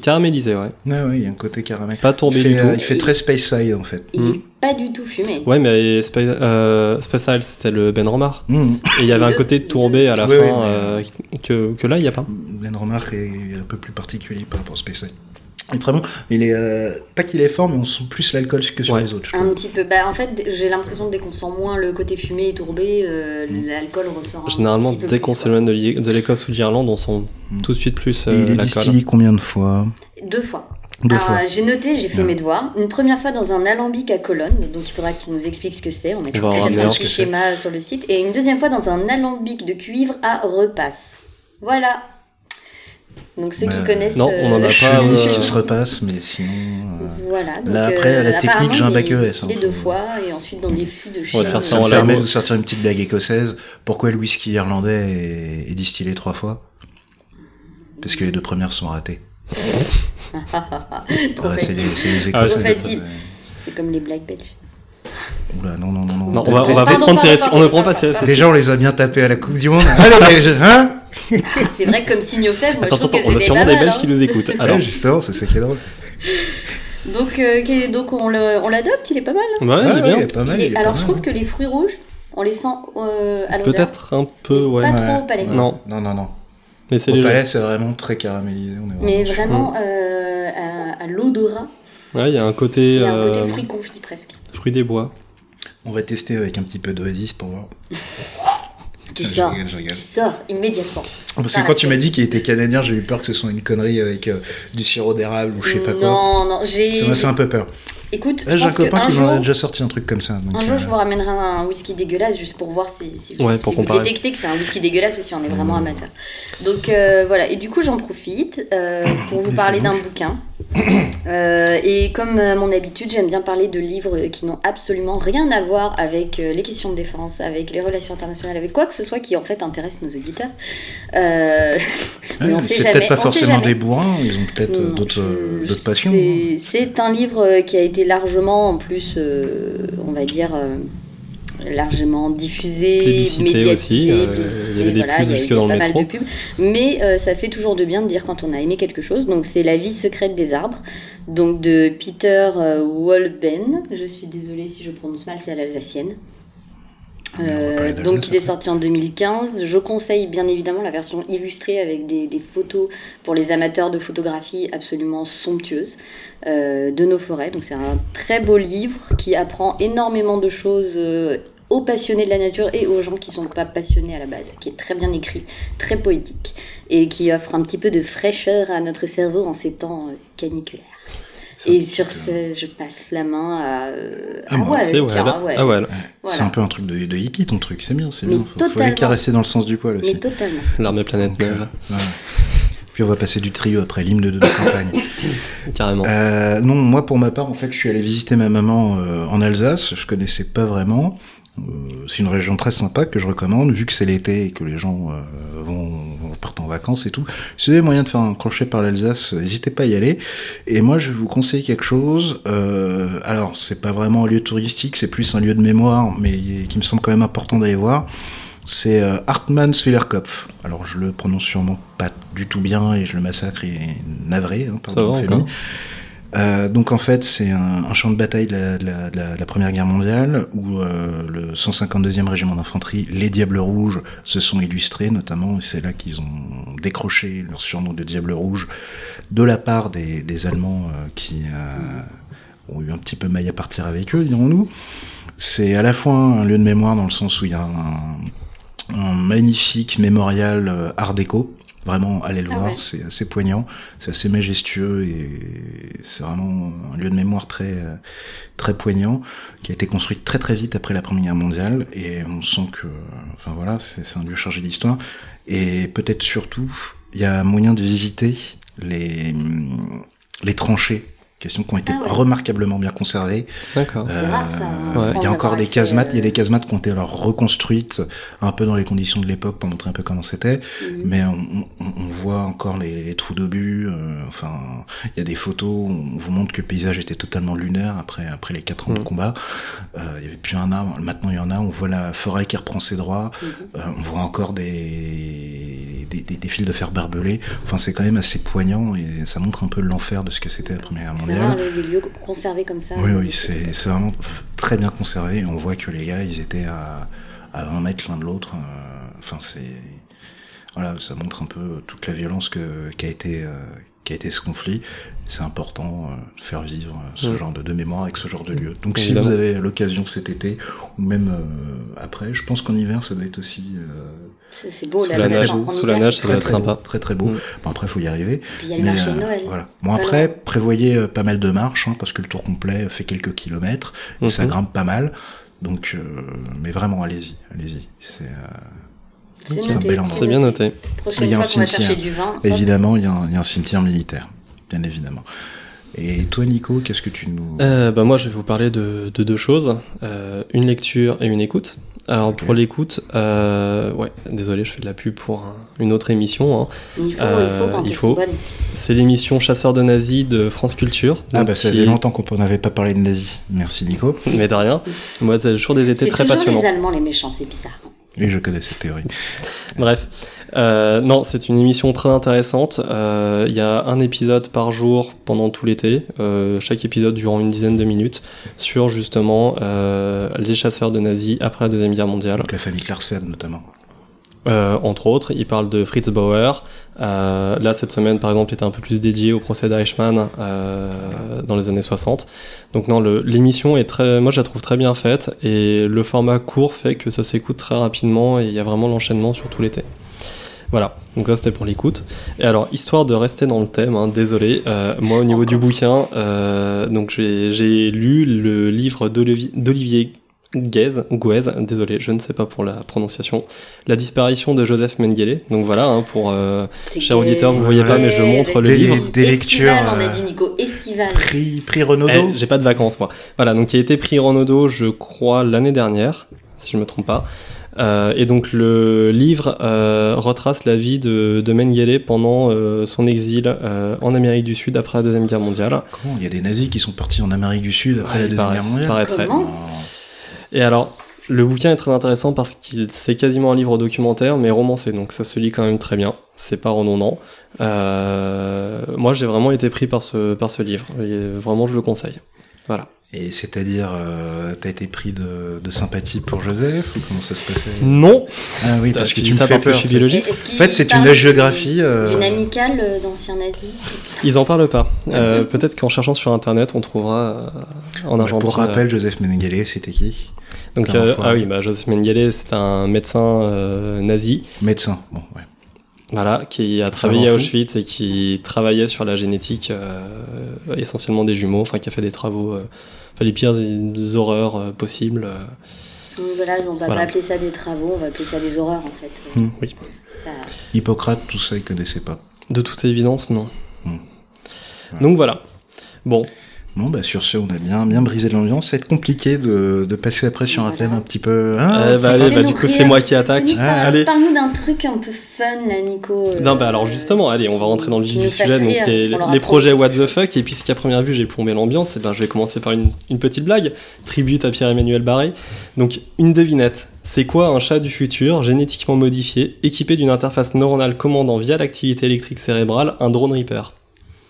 Caramélisé, ouais. Ouais, ouais, il y a un côté caramel. Pas tourbé fait, du tout. euh, il fait très space side, en fait. Il Mm. est pas du tout fumé. Ouais, mais Spe euh, c'était le Ben Romar. Mm. Et il y avait un côté tourbé à la Oui, fin oui, mais- euh, que, que là, il n'y a pas. Ben Remarque est un peu plus particulier par rapport au space side. Il est très bon. Il est, euh, pas qu'il est fort, mais on sent plus l'alcool que sur Ouais. les autres. je Un petit peu. Bah, en fait, j'ai l'impression que dès qu'on sent moins le côté fumé et tourbé, euh, l'alcool ressort. un Généralement, petit peu dès qu'on s'éloigne de l'Écosse ou de l'Irlande, on sent Mm. tout de suite plus euh, il est l'alcool. distillé combien de fois? Deux fois. Deux Alors, fois. euh, J'ai noté, j'ai fait Ouais. mes devoirs. Une première fois dans un alambic à colonne, donc il faudra que tu nous expliques ce que c'est. On mettra peut-être un petit schéma sur le site. Et une deuxième fois dans un alambic de cuivre à repasse. Voilà. Donc ceux qui Bah, connaissent. non, on en a euh, pas, euh, qui se repasse, mais sinon. euh, Voilà. Donc, Là, après, à la technique, j'ai un bac ES, distillé hein, deux fois et ensuite dans des fûts de On va faire Ça en me permet de vous sortir une petite blague écossaise. Pourquoi le whisky irlandais est, est distillé trois fois? Parce que les deux premières sont ratées. Trop Ouais, Ah, facile. C'est comme les blagues belges. Oula, non, non, non, non. Non, on va, on va Pardon, prendre pardon, risques. On ne pardon, prend pas pardon, ces risques. Déjà, on les a bien tapés à la Coupe du Monde. Allez, jeunes, hein Ah, c'est vrai que comme signaux faibles, moi Attends, je trouve attends, que on a sûrement pas des mal. Belges hein. qui nous écoutent. Alors, Ouais, justement, c'est ça qui est drôle. Donc, euh, donc on l'adopte, il est pas mal. ouais, il est Ouais, bien. il est pas mal. Il est- il est alors pas je mal. trouve que les fruits rouges, on les sent euh, à l'odeur. Peut-être un peu, ouais. Pas Ouais. trop au palais. Non. Non, non, non. Mais c'est Au palais, c'est vraiment très caramélisé. On est Mais vraiment- vraiment euh, à, à l'odorat, Ouais, il y a un côté, il y a un côté euh, fruit confit presque. Fruit des bois. On va tester avec un petit peu d'oasis pour voir. Tu Je sors, rigole, je rigole. tu sors immédiatement. Parce Par que quand tu m'as dit qu'il était canadien, j'ai eu peur que ce soit une connerie avec euh, du sirop d'érable ou je sais pas quoi. Non, non, j'ai. Ça m'a fait un peu peur. Écoute, j'ai un copain qui m'en a déjà sorti un truc comme ça. donc, un jour, euh, je vous ramènerai un whisky dégueulasse juste pour voir si, si, vous- Ouais, si pour vous comparer. détectez que c'est un whisky dégueulasse aussi. On est vraiment Mmh. amateur. Donc euh, voilà. Et du coup, j'en profite euh, pour vous parler d'un bouquin. Euh, et comme à mon habitude, j'aime bien parler de livres qui n'ont absolument rien à voir avec euh, les questions de défense, avec les relations internationales, avec quoi que ce soit qui en fait intéresse nos auditeurs. Euh, mais on sait c'est jamais. peut-être pas on sait forcément jamais. des bourrins, ils ont peut-être euh, d'autres euh, passions. c'est- C'est un livre euh, qui a été largement, en plus, euh, on va dire, euh, largement diffusé, médiatisé. aussi, euh, plébiscité, il y avait des voilà, pubs jusque dans le pas mal de pubs. Mais euh, ça fait toujours de bien de dire quand on a aimé quelque chose. Donc c'est La vie secrète des arbres, donc de Peter euh, Wolben. Je suis désolée si je prononce mal, c'est à l'alsacienne. Euh, donc il est sorti en 2015. Je conseille bien évidemment la version illustrée avec des, des photos pour les amateurs de photographie absolument somptueuses euh, de nos forêts. Donc c'est un très beau livre qui apprend énormément de choses euh, aux passionnés de la nature et aux gens qui sont pas passionnés à la base, qui est très bien écrit, très poétique et qui offre un petit peu de fraîcheur à notre cerveau en ces temps caniculaires. Et sur ce, je passe la main à, Ah, à moi, Wal, C'est tiens, ouais. Ah ouais, Voilà. C'est un peu un truc de, de hippie ton truc, c'est bien, c'est bien. Faut, faut les totalement. caresser dans le sens du poil aussi. Mais totalement. l'armée planète euh, neuve, voilà. Puis on va passer du trio après l'hymne de, de campagne. carrément. Euh, non, moi pour ma part, en fait, je suis allé visiter ma maman euh, en Alsace. Je connaissais pas vraiment. Euh, c'est une région très sympa que je recommande, vu que c'est l'été et que les gens euh, vont, vont partent en vacances et tout. Si vous avez moyen de faire un crochet par l'Alsace, n'hésitez pas à y aller. Et moi, je vais vous conseiller quelque chose. Euh, alors, c'est pas vraiment un lieu touristique, c'est plus un lieu de mémoire, mais qui me semble quand même important d'aller voir. C'est euh, Hartmannswillerkopf. Alors, je le prononce sûrement pas du tout bien et je le massacre et navré, hein, Ça va Fémi. encore? Euh, donc en fait c'est un, un champ de bataille de la, de la- de la- Première Guerre mondiale où euh, le 152e régiment d'infanterie, les Diables Rouges, se sont illustrés notamment et c'est là qu'ils ont décroché leur surnom de Diables Rouges de la part des, des Allemands euh, qui euh, ont eu un petit peu maille à partir avec eux, dirons-nous. C'est à la fois un lieu de mémoire dans le sens où il y a un, un magnifique mémorial euh, art déco. Vraiment, allez le Ah voir, ouais. c'est assez poignant, c'est assez majestueux et c'est vraiment un lieu de mémoire très très poignant qui a été construit très très vite après la Première Guerre mondiale et on sent que, enfin voilà, c'est c'est un lieu chargé d'histoire et peut-être surtout il y a moyen de visiter les les tranchées, questions qui ont été Ah ouais. remarquablement bien conservées. D'accord. Hein, Euh, en Il y a encore des casemates, il y a euh, des casemates qui ont été alors reconstruites un peu dans les conditions de l'époque pour montrer un peu comment c'était, Mhm. mais on, on- on voit encore les, les trous d'obus. euh, enfin, il y a des photos où on vous montre que le paysage était totalement lunaire après après les quatre ans de Mhm. combat. Euh, il y avait plus un arbre, maintenant il y en a. On voit la forêt qui reprend ses droits. Mhm. Euh, on voit encore des, des, des- des fils de fer barbelés. Enfin, c'est quand même assez poignant et ça montre un peu l'enfer de ce que c'était la Première Guerre C'est mondiale. Les lieux conservés comme ça. Oui, euh, oui, c'est vraiment très bien conservé. On voit que les gars, ils étaient à, à 20 mètres l'un de l'autre. Euh, Enfin, c'est voilà, ça montre un peu toute la violence que qu'a été euh, qu'a été ce conflit. C'est important euh, de faire vivre euh, ce Mm. genre de, de mémoire avec ce genre de lieu. Donc, Évidemment. si vous avez l'occasion cet été ou même euh, après, je pense qu'en hiver, ça doit être aussi euh, C'est c'est beau, Sous la en sous hiver, la neige, c'est ça doit très, être sympa. beau, très très beau. Mm. Bon, après, faut y arriver. Puis il y a le marché de Noël. Voilà. Bon après, prévoyez euh, pas mal de marches, hein, parce que le tour complet fait quelques kilomètres, et ça Mhm. grimpe pas mal. Donc, euh, mais vraiment, allez-y, allez-y. C'est euh, C'est c'est un bel endroit. C'est bien noté. Prochaine Il y a un fois qu'on va cimetière. chercher du vin. évidemment, il y, a un- il y a un cimetière militaire, bien évidemment. Et toi, Nico, qu'est-ce que tu nous Euh, bah moi, je vais vous parler de, de deux choses. Euh, une lecture et une écoute. Alors, pour l'écoute, euh, ouais, désolé, je fais de la pub pour un- une autre émission. hein. Il faut, Euh, il faut. C'est l'émission Chasseurs de nazis de France Culture. Ah bah ça qui- faisait longtemps qu'on n'avait pas parlé de nazis. Merci Nico. Mais de rien. Moi, c'est toujours des étés très passionnants. les Allemands les méchants, c'est bizarre. Et je connais cette théorie. Bref, Euh, non, c'est une émission très intéressante. Euh, Il y a un épisode par jour pendant tout l'été, euh, chaque épisode durant une dizaine de minutes, sur justement euh, les chasseurs de nazis après la Deuxième Guerre mondiale. Donc la famille Klarsfeld notamment. Euh, entre autres, il parle de Fritz Bauer. Euh, là, cette semaine, par exemple, était un peu plus dédiée au procès d'Eichmann euh, dans les années 60. Donc non, l'émission est très, moi je la trouve très bien faite et le format court fait que ça s'écoute très rapidement et il y a vraiment l'enchaînement sur tout l'été. Voilà, donc ça c'était pour l'écoute. Et alors, histoire de rester dans le thème, hein, désolé, euh, moi au niveau du bouquin, euh, donc j'ai lu le livre d'Olivier Guez, désolé, je ne sais pas pour la prononciation, La disparition de Joseph Mengele. Donc voilà, hein, pour euh, cher auditeur, vous voyez pas, mais je montre le Des- livre. des lectures, Estival, on a dit Nico, estival. Prix, prix Renaudot Eh, j'ai pas de vacances moi. Voilà, donc qui a été pris Renaudot, je crois, l'année dernière, si je me trompe pas. Euh, et donc le livre euh, retrace la vie de, de Mengele pendant euh, son exil euh, en Amérique du Sud après la Deuxième Guerre mondiale. Comment Il y a des nazis qui sont partis en Amérique du Sud après Ouais, la Deuxième paraît- Guerre mondiale. paraîtrait. Comment Et alors, le bouquin est très intéressant parce qu'il c'est quasiment un livre documentaire, mais romancé, donc ça se lit quand même très bien. C'est pas redondant. Euh, moi, j'ai vraiment été pris par ce, par ce livre, et vraiment, je le conseille. Voilà. Et c'est-à-dire, euh, t'as été pris de, de sympathie pour Joseph ou comment ça se passait? Non Ah oui, parce que tu me fais que peur. je suis biologiste En fait, c'est une géographie. euh, D'une amicale euh, d'anciens nazis Ils en parlent pas. Euh, Peut-être qu'en cherchant sur internet, on trouvera euh, en ouais, Argentine. Pour rappel, Joseph Mengele, c'était qui? Donc, euh, ah oui, bah, Joseph Mengele, c'est un médecin euh, nazi, Médecin. Bon, ouais. Voilà, qui a travaillé à. Auschwitz et qui travaillait sur la génétique euh, essentiellement des jumeaux, enfin qui a fait des travaux, euh, enfin les pires horreurs euh, possibles. euh. Donc voilà, on va Voilà. pas appeler ça des travaux, on va appeler ça des horreurs en fait. Hmm. Oui. Ça... Hippocrate, tout ça, il connaissait pas. De toute évidence, non. Ouais. Donc voilà. Bon, Bon, bah sur ce, on a bien, bien brisé l'ambiance. Ça va être compliqué de, de passer après sur un thème un petit peu. Ah, Eh bah, allez, bah, du coup, c'est moi qui attaque. Ah. Parle-nous d'un truc un peu fun là, Nico. euh, Non, bah alors justement, allez, on va rentrer dans le vif du sujet. Donc, rire, les, projets. What the fuck, et puisqu'à première vue j'ai plombé l'ambiance, et ben, je vais commencer par une, une petite blague, tribute à Pierre-Emmanuel Barré. Donc, une devinette. C'est quoi un chat du futur, génétiquement modifié, équipé d'une interface neuronale commandant via l'activité électrique cérébrale un drone Reaper?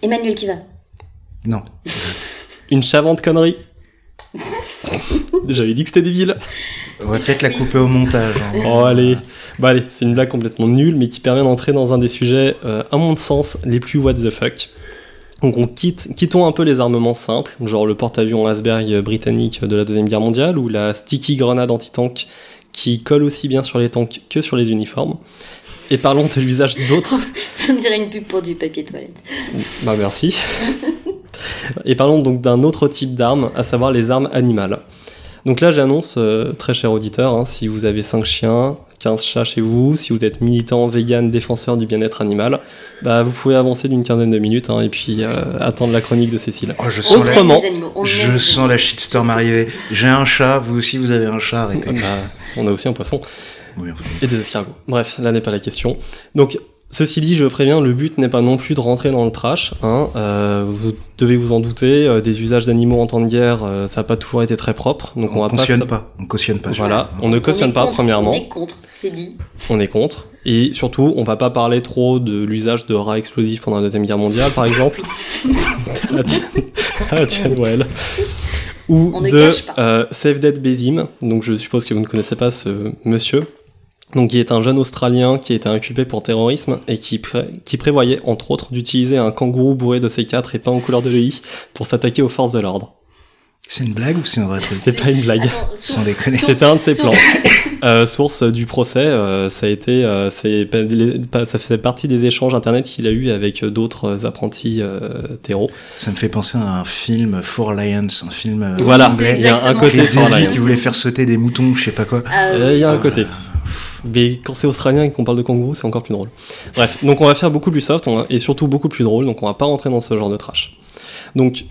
Emmanuel qui va. Non. Une chavante connerie J'avais dit que c'était débile. On va peut-être la couper au montage. hein. Oh allez, bah allez, c'est une blague complètement nulle, mais qui permet d'entrer dans un des sujets, euh, à mon sens, les plus what the fuck. Donc on quitte, quittons un peu les armements simples, genre le porte-avions Asberg britannique de la Deuxième Guerre mondiale, ou la sticky grenade anti-tank qui colle aussi bien sur les tanks que sur les uniformes. Et parlons de l'usage d'autres Ça dirait une pub pour du papier toilette. bah merci. Et parlons donc d'un autre type d'armes, à savoir les armes animales. Donc là j'annonce, euh, très cher auditeur, hein, si vous avez 5 chiens, 15 chats chez vous, si vous êtes militant, vegan, défenseur du bien-être animal, bah vous pouvez avancer d'une quinzaine de minutes hein, et puis euh, attendre la chronique de Cécile. Oh, je sens, la, Autrement, animaux, aime je sens la shitstorm arriver. J'ai un chat, vous aussi vous avez un chat, arrêtez. Bah, on a aussi un poisson Oui, et des escargots. Bref, là n'est pas la question. Donc, ceci dit, je préviens, le but n'est pas non plus de rentrer dans le trash. Hein. Euh, vous devez vous en douter, euh, des usages d'animaux en temps de guerre, euh, ça n'a pas toujours été très propre. Donc on, on va cautionne pas. pas. On cautionne pas. Voilà, on ne On cautionne pas, contre, premièrement. On est contre, c'est dit. On est contre. Et surtout, on va pas parler trop de l'usage de rats explosifs pendant la Deuxième Guerre mondiale, par exemple. à la tienne, à la tienne, Noël. Ou On ne de pas. euh, Save Dead Bezim. Donc je suppose que vous ne connaissez pas ce monsieur. Donc qui est un jeune Australien qui a été inculpé pour terrorisme et qui, pré- qui prévoyait, entre autres, d'utiliser un kangourou bourré de C4 et peint en couleur de l'EI pour s'attaquer aux forces de l'ordre. C'est une blague ou c'est un vrai truc C'est pas une blague. Sans déconner. C'était un de ses plans. Euh, source du procès, euh, ça a été, euh, les- ça faisait partie des échanges internet qu'il a eu avec d'autres apprentis euh, terreaux. Ça me fait penser à un film Four Lions, un film euh, Voilà, anglais. il y a un côté. Four Lions. qui voulaient faire sauter des moutons, je sais pas quoi. Ah, Euh, Il y a un côté. Mais quand c'est australien et qu'on parle de kangourou, c'est encore plus drôle. Bref, donc on va faire beaucoup plus soft et surtout beaucoup plus drôle, donc on va pas rentrer dans ce genre de trash. Donc,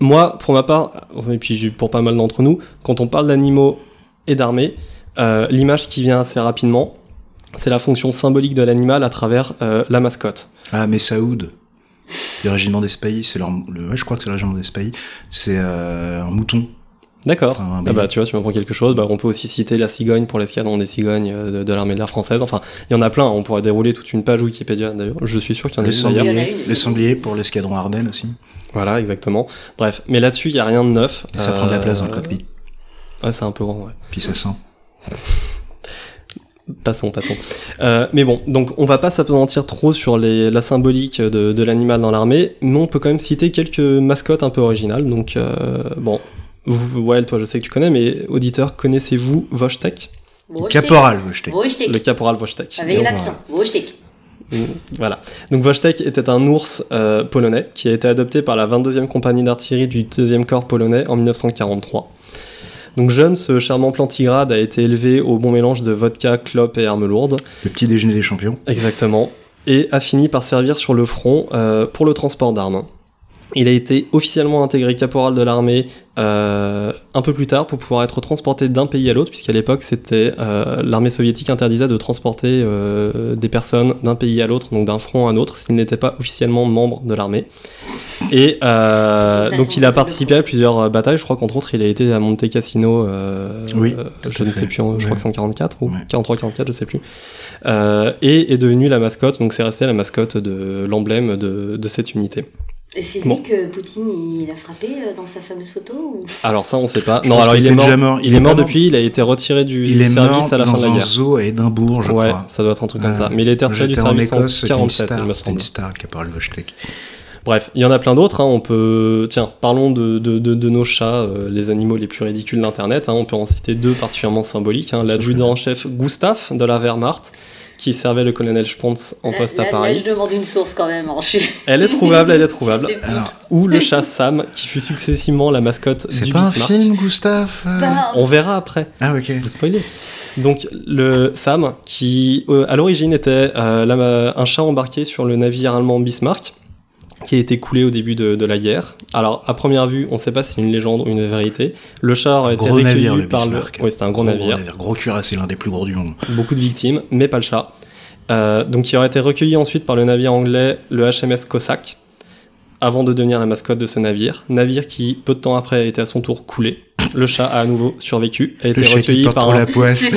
moi, pour ma part, et puis pour pas mal d'entre nous, quand on parle d'animaux et d'armée, euh, l'image qui vient assez rapidement, c'est la fonction symbolique de l'animal à travers euh, la mascotte. Ah, mais Saoud, le régiment des Spahis, c'est leur, je crois que c'est le régiment des Spahis, c'est euh, un mouton. D'accord. Enfin, ah bah tu vois, tu m'apprends quelque chose. Bah, on peut aussi citer la cigogne pour l'escadron des cigognes euh, de, de l'armée de l'air française. Enfin, il y en a plein. On pourrait dérouler toute une page Wikipédia d'ailleurs. Je suis sûr qu'il y en a Le une d'ailleurs. Il y en a sanglier, une. le sanglier pour l'escadron Ardennes aussi. Voilà, exactement. Bref, mais là-dessus, il y a rien de neuf. Et ça prend de la place dans le Euh, cockpit. Ouais, c'est un peu grand, ouais. Puis ça sent. Passons, passons. Euh, mais bon, donc on va pas s'apesantir trop sur les, la symbolique de, de l'animal dans l'armée, mais on peut quand même citer quelques mascottes un peu originales. Donc, euh, bon, vous, Well, toi je sais que tu connais, mais auditeurs, connaissez-vous Vostek Caporal Vostek. Vostek. Le caporal Vostek. Avec l'accent. Vostek. Mm, Voilà. Donc Wojtek était un ours euh, polonais qui a été adopté par la 22e compagnie d'artillerie du 2e corps polonais en 1943. Donc jeune, ce charmant plantigrade a été élevé au bon mélange de vodka, clope et armes lourdes. Le petit déjeuner des champions. Exactement. Et a fini par servir sur le front euh, pour le transport d'armes. Il a été officiellement intégré caporal de l'armée euh, un peu plus tard pour pouvoir être transporté d'un pays à l'autre, puisqu'à l'époque c'était euh, l'armée soviétique interdisait de transporter euh, des personnes d'un pays à l'autre, donc d'un front à un autre, s'ils n'étaient pas officiellement membres de l'armée. Et euh, donc il a participé à plusieurs batailles. Je crois qu'entre autres il a été à Monte Cassino. euh, Oui, euh, je ne fait. sais plus, je Ouais. crois que c'est en 44 ou Ouais. 43-44, je sais plus. Euh, et est devenu la mascotte. Donc c'est resté la mascotte de l'emblème de, de cette unité. Et c'est lui Bon. que Poutine il a frappé euh, dans sa fameuse photo ou... Alors ça on sait pas. Non alors qu'il il est mort. déjà mort. Il, est mort depuis. Il a été retiré du, Il du est service mort à la fin dans de la un guerre. zoo à Édimbourg, je ouais, crois. ça doit être un truc comme Euh, ça. Mais il a été retiré du en service en Écosse, une 47, star, il me c'était une semble. star, le caporal Vostek. Bref, il y en a plein d'autres. hein. On peut, tiens, parlons de, de, de, de nos chats, euh, les animaux les plus ridicules d'internet. hein. On peut en citer deux particulièrement symboliques. Hein. L'adjudant en chef Gustave de la Wehrmacht, qui servait le colonel Spons en Là- poste là- à Paris. Là, je demande une source quand même. hein. Je Elle est trouvable, elle est trouvable. Alors, Ou le chat Sam, qui fut successivement la mascotte c'est du pas un Bismarck. film, Gustave euh On verra après. Ah, ok. Vous spoilez. Donc le Sam, qui euh, à l'origine était euh, la- un chat embarqué sur le navire allemand Bismarck, qui a été coulé au début de, de la guerre. Alors à première vue, on ne sait pas si c'est une légende ou une vérité. Le chat aurait été Gros recueilli navire, par le. Oui, c'était un gros, navire. Gros cuirassé, c'est l'un des plus gros du monde. Beaucoup de victimes, mais pas le chat. Euh, donc il aurait été recueilli ensuite par le navire anglais, le HMS Cossack, avant de devenir la mascotte de ce navire. Navire qui, peu de temps après, a été à son tour coulé. Le chat a à nouveau survécu, a été Le recueilli par un... la poisse.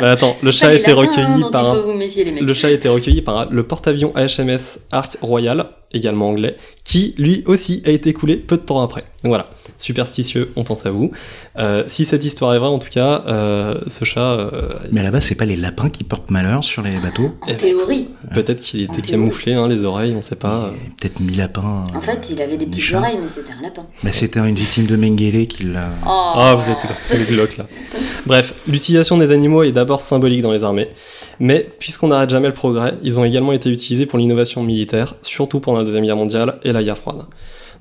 Bah, attends, le chat a été recueilli par un... Le chat a été recueilli par le porte-avions HMS Ark Royal, également anglais, qui lui aussi a été coulé peu de temps après. Donc voilà, superstitieux, on pense à vous. Euh, si cette histoire est vraie, en tout cas, euh, ce chat, euh, Mais là-bas, c'est pas les lapins qui portent malheur sur les bateaux En théorie. peut-être qu'il était camouflé, hein, les oreilles, on sait pas. euh. Peut-être mis lapins. En fait, il avait des petites chats. oreilles, mais c'était un lapin. Bah, c'était une victime de Mengele qui l'a. Oh, Ah, vous êtes c'est le glauque là. Bref, l'utilisation des animaux est d'abord symbolique dans les armées, mais puisqu'on n'arrête jamais le progrès, ils ont également été utilisés pour l'innovation militaire, surtout pendant la Deuxième Guerre mondiale et la guerre froide.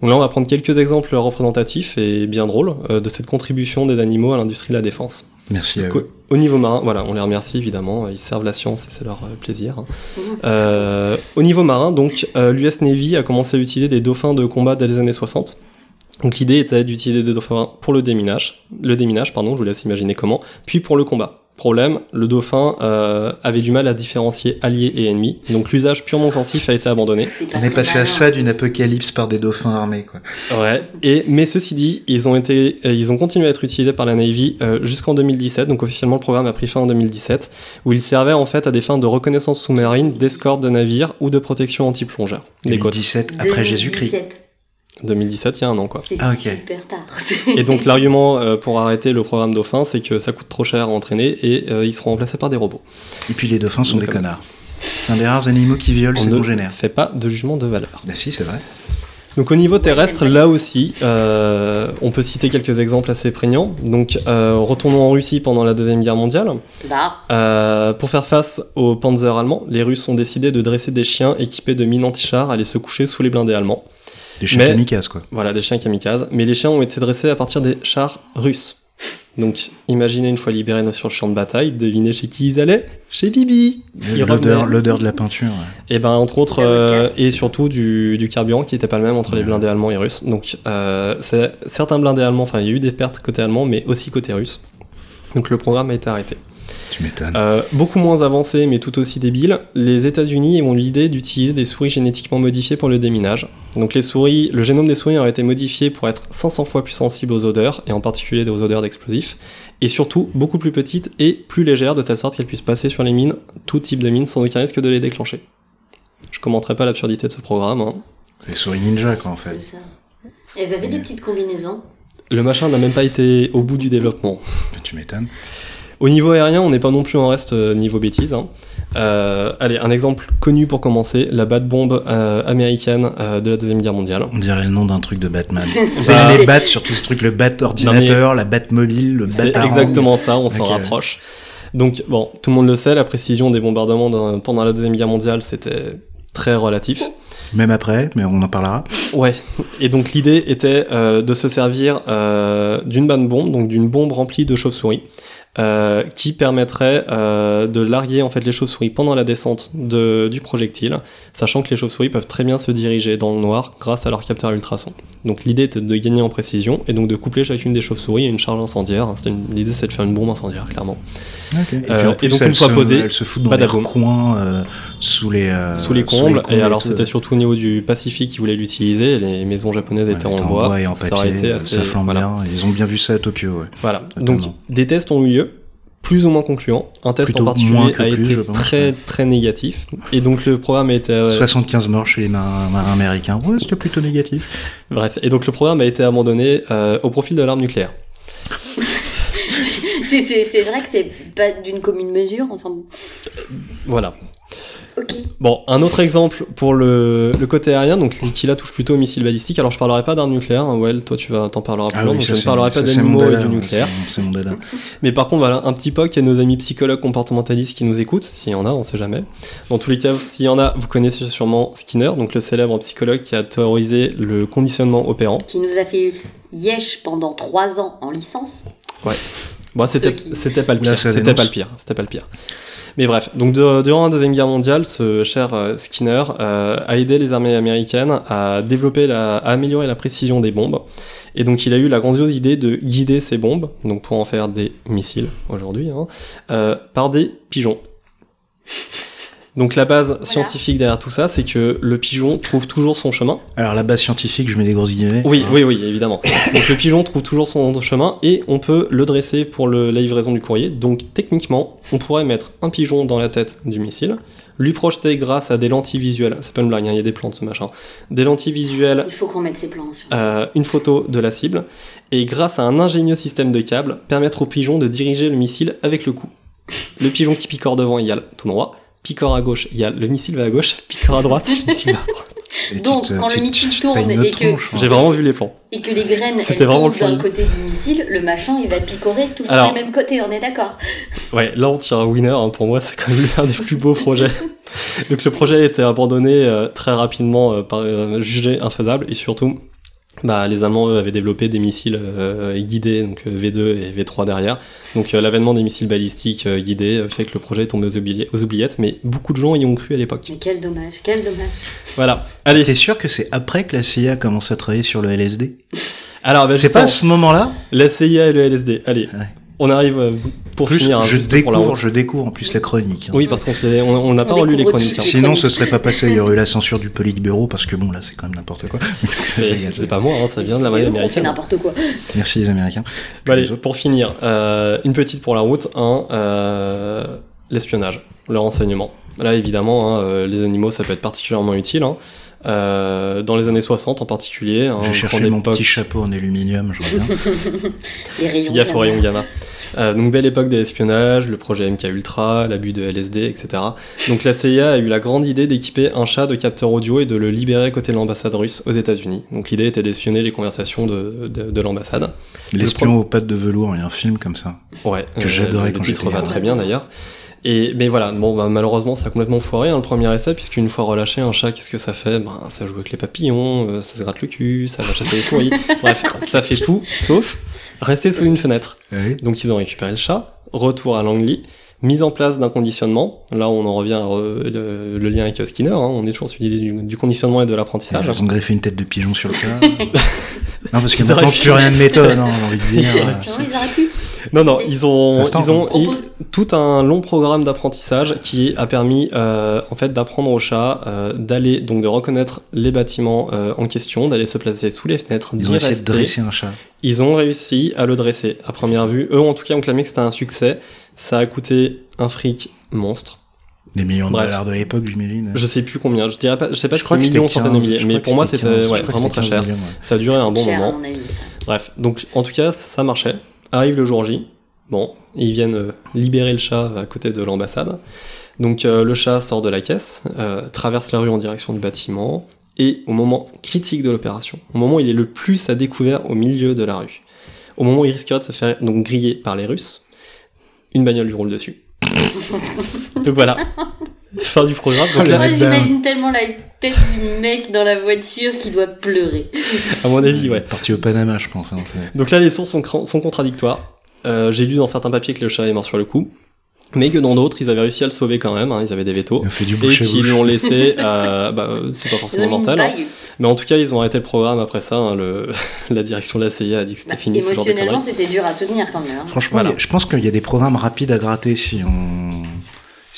Donc là, on va prendre quelques exemples représentatifs et bien drôles euh, de cette contribution des animaux à l'industrie de la défense. Merci à Donc, eux. au, au niveau marin, voilà, on les remercie évidemment, ils servent la science et c'est leur euh, plaisir. Euh, au niveau marin, donc, euh, l'US Navy a commencé à utiliser des dauphins de combat dès les années 60. Donc l'idée était d'utiliser des dauphins pour le déminage, le déminage, pardon, je vous laisse imaginer comment, puis pour le combat. Problème, le dauphin euh, avait du mal à différencier alliés et ennemis, donc l'usage purement offensif a été abandonné. On est passé à ça d'une apocalypse par des dauphins armés, quoi. Ouais. Et mais ceci dit, ils ont été, euh, ils ont continué à être utilisés par la Navy euh, jusqu'en 2017. Donc officiellement, le programme a pris fin en 2017, où ils servaient en fait à des fins de reconnaissance sous-marine, d'escorte de navires ou de protection anti-plongeurs des côtes. 2017 après Jésus-Christ. 2017. 2017, il y a un an quoi. C'est Ah, ok. super tard. Et donc l'argument euh, pour arrêter le programme Dauphin, c'est que ça coûte trop cher à entraîner et euh, ils seront remplacés par des robots. Et puis les dauphins sont Donc, des connards. C'est un des rares animaux qui violent On ses ne congénères. fait pas de jugement de valeur. Ah si, c'est vrai. Donc au niveau terrestre, là aussi, euh, on peut citer quelques exemples assez prégnants. Donc euh, retournons en Russie pendant la Deuxième Guerre mondiale. Bah, Euh, pour faire face aux panzers allemands, les Russes ont décidé de dresser des chiens équipés de mines anti-chars à aller se coucher sous les blindés allemands. Des chiens Mais- kamikazes, quoi. Voilà, des chiens kamikazes. Mais les chiens ont été dressés à partir des chars russes. Donc imaginez une fois libérés sur le champ de bataille, devinez chez qui ils allaient? Chez Bibi L'odeur, de la peinture. ouais. Et ben entre autres, euh, et surtout du, du carburant qui était pas le même entre les blindés allemands et russes. Donc euh, certains blindés allemands, enfin il y a eu des pertes côté allemand, mais aussi côté russe. Donc le programme a été arrêté. Tu m'étonnes. Euh, beaucoup moins avancé, mais tout aussi débile, les États-Unis ont l'idée d'utiliser des souris génétiquement modifiées pour le déminage. Donc les souris, le génome des souris aurait été modifié pour être 500 fois plus sensible aux odeurs, et en particulier aux odeurs d'explosifs, et surtout beaucoup plus petites et plus légères, de telle sorte qu'elles puissent passer sur les mines, tout type de mines, sans aucun risque de les déclencher. Je commenterai pas l'absurdité de ce programme. hein. C'est souris ninja, quoi, en fait. c'est ça. Elles avaient des petites combinaisons. Le machin n'a même pas été au bout du développement. Tu m'étonnes. Au niveau aérien, on n'est pas non plus en reste euh, niveau bêtise. hein. Euh, allez, un exemple connu pour commencer, la bat bombe euh, américaine euh, de la Deuxième Guerre mondiale. On dirait le nom d'un truc de Batman. C'est- les bats sur tout ce truc, le bat ordinateur, la bat mobile, le bat C'est exactement ça, on s'en rapproche. Donc, bon, tout le monde le sait, la précision des bombardements pendant la Deuxième Guerre mondiale, c'était très relatif. Même après, mais on en parlera. Ouais, et donc l'idée était euh, de se servir euh, d'une bonne bombe, donc d'une bombe remplie de chauves-souris, euh, qui permettrait euh, de larguer en fait les chauves-souris pendant la descente de, du projectile, sachant que les chauves-souris peuvent très bien se diriger dans le noir grâce à leur capteur ultrason. Donc l'idée était de gagner en précision et donc de coupler chacune des chauves-souris à une charge incendiaire. Une- L'idée c'est de faire une bombe incendiaire, clairement. Et, puis, Euh, en plus, et donc, une fois posée, elle se fout dans les coins euh, sous les euh, sous les combles, et alors c'était surtout au niveau du Pacifique qui voulaient l'utiliser, les maisons japonaises Ouais, étaient en en bois, et en ça papier, aurait été assez... ça flambe voilà. bien. Ils ont bien vu ça à Tokyo. Ouais. Voilà, donc des tests ont eu lieu, plus ou moins concluants. Un test Plutôt en particulier a plus, été très très négatif, et donc le programme a été... euh, 75 morts chez les marins, marins américains. Ouais, c'était plutôt négatif. Bref, et donc le programme a été abandonné euh, au profil de l'arme nucléaire. C'est vrai que c'est pas d'une commune mesure. Enfin, bon. Voilà. Ok. Bon, un autre exemple pour le, le côté aérien, donc qui là touche plutôt aux missiles balistiques. Alors je parlerai pas d'armes nucléaires, hein, Well, toi tu vas t'en parleras plus loin, donc Ah ça, je ne parlerai pas d'animaux et du ouais, nucléaire. c'est- C'est mon dada. Mais par contre, voilà, un petit POC à nos amis psychologues comportementalistes qui nous écoutent, s'il y en a, on sait jamais. Dans tous les cas, s'il y en a, vous connaissez sûrement Skinner, donc le célèbre psychologue qui a théorisé le conditionnement opérant. Qui nous a fait Yesh pendant trois ans en licence? Bon, c'était Ceux qui- c'était pas le pire, c'était pas le pire, c'était pas le pire. Mais bref, donc durant la deuxième guerre mondiale, ce cher euh, Skinner euh, a aidé les armées américaines à développer, la, à améliorer la précision des bombes. Et donc il a eu la grandiose idée de guider ces bombes, donc pour en faire des missiles aujourd'hui, hein, euh, par des pigeons. Donc la base scientifique derrière tout ça, c'est que le pigeon trouve toujours son chemin. Alors, la base scientifique, je mets des grosses guillemets. Oui, oui, oui, évidemment. Donc le pigeon trouve toujours son chemin et on peut le dresser pour le- la livraison du courrier. Donc techniquement, on pourrait mettre un pigeon dans la tête du missile, lui projeter grâce à des lentilles visuelles, c'est pas une blague, hein, il y a des plans de ce machin, des lentilles visuelles, Il faut qu'on mette ses plans sur. euh, une photo de la cible, et grâce à un ingénieux système de câbles, permettre au pigeon de diriger le missile avec le cou. Le pigeon qui picore devant égale tout droit, picore à gauche égale le missile va à gauche, picore à droite, le missile va à droite. Et Donc, te- quand le tu- missile tourne et que- tronche, hein. J'ai vraiment vu les plans. Et que les graines, C'était elles tombent d'un le côté du missile, le machin, il va picorer toujours Alors- du même côté, on est d'accord Ouais, là on tire un winner, hein. pour moi c'est quand même l'un des plus beaux projets. Donc le projet a été abandonné euh, très rapidement, euh, par, euh, jugé infaisable, et surtout, bah, les Allemands eux, avaient développé des missiles euh, guidés, donc euh, V2 et V3 derrière. Donc euh, l'avènement des missiles balistiques euh, guidés fait que le projet est tombé aux, oubli- aux oubliettes, mais beaucoup de gens y ont cru à l'époque. Mais quel dommage, quel dommage. Voilà. Allez, T'es sûr que c'est après que la CIA commence à travailler sur le LSD alors bah, C'est pas à ce moment-là? La CIA et le LSD. Allez, Ouais. On arrive euh, pour Plus, finir. hein, je juste pour la découvre, je découvre en plus la chronique. hein. Oui, parce qu'on s'est- on on n'a pas relu les chroniques. hein. Sinon, ce serait pas passé. Il y aurait eu la censure du Politburo parce que bon, là, c'est quand même n'importe quoi. C'est c'est pas moi, hein, ça vient de la C'est fait américaine. n'importe quoi. Merci les Américains. Bah, allez, pour finir, euh, une petite pour la route, un, euh, l'espionnage, le renseignement. Là, évidemment, les animaux, ça peut être particulièrement utile. hein. Euh, dans les années 60 en particulier, hein, J'ai cherché mon époque, petit chapeau en aluminium, je reviens. Les rayons. gaffe au gamma. rayon gamma. Euh, donc belle époque de l'espionnage, le projet MK Ultra, l'abus de LSD, etc. Donc la CIA a eu la grande idée d'équiper un chat de capteurs audio et de le libérer côté de l'ambassade russe aux États-Unis. Donc l'idée était d'espionner les conversations de, de, de l'ambassade. L'espion aux pattes de velours, il y a un film comme ça. Ouais, Que j'adorais le quand titre j'étais va très bien d'ailleurs. Et mais voilà, bon bah, malheureusement ça a complètement foiré hein, le premier essai puisqu'une fois relâché un chat qu'est-ce que ça fait? Ben ça joue avec les papillons, euh, ça se gratte le cul, ça va chasser les souris. Bref, ça fait tout sauf rester sous une fenêtre. Oui. Donc ils ont récupéré le chat, retour à Langley, mise en place d'un conditionnement. Là on en revient à re- le, le lien avec Skinner, hein, on est toujours sur l'idée du, du conditionnement et de l'apprentissage. Ils ont greffé une tête de pigeon sur le cas. non, parce qu'il Ils n'y a maintenant plus rien de méthode, hein, j'ai envie de dire. Ils auraient pu. Non, non, ils ont, ils ont ils- tout un long programme d'apprentissage qui a permis euh, en fait d'apprendre au chat euh, d'aller donc de reconnaître les bâtiments euh, en question, d'aller se placer sous les fenêtres, Ils ont essayé de dresser un chat. Ils ont réussi à le dresser à première vue. Eux en tout cas ont clamé que c'était un succès. Ça a coûté un fric monstre. Des millions de Bref. dollars de l'époque, j'imagine. Je sais plus combien. Je dirais pas. Je sais pas Je si crois c'est millions, centaines de 15, milliers. je Mais pour moi c'était c'était 15, je ouais, crois que vraiment très cher. 15 millions, ouais. Ça a duré un bon Cher, moment. avis. Bref, donc en tout cas, ça marchait. Arrive le jour J, Bon, ils viennent euh, libérer le chat à côté de l'ambassade. Donc euh, le chat sort de la caisse, euh, traverse la rue en direction du bâtiment, et au moment critique de l'opération, au moment où il est le plus à découvert au milieu de la rue, au moment où il risquerait de se faire donc griller par les Russes, une bagnole lui roule dessus. donc voilà, fin du programme. Donc Oh, là, Moi, j'imagine tellement la tête du mec dans la voiture qui doit pleurer. à mon avis, ouais. Parti au Panama, je pense. hein, Donc là, les sources sont, contradictoires. Euh, J'ai lu dans certains papiers que le chat est mort sur le coup, mais que dans d'autres, ils avaient réussi à le sauver quand même. hein, ils avaient des vétos. Fait du Et l'ont laissé, euh, bah, euh, c'est pas forcément mortel, hein. mais en tout cas ils ont arrêté le programme après ça. hein, le... la direction de la CIA a dit que c'était Bah, fini. émotionnellement, c'était dur à soutenir quand même. hein. Franchement, Voilà. je pense qu'il y a des programmes rapides à gratter si on,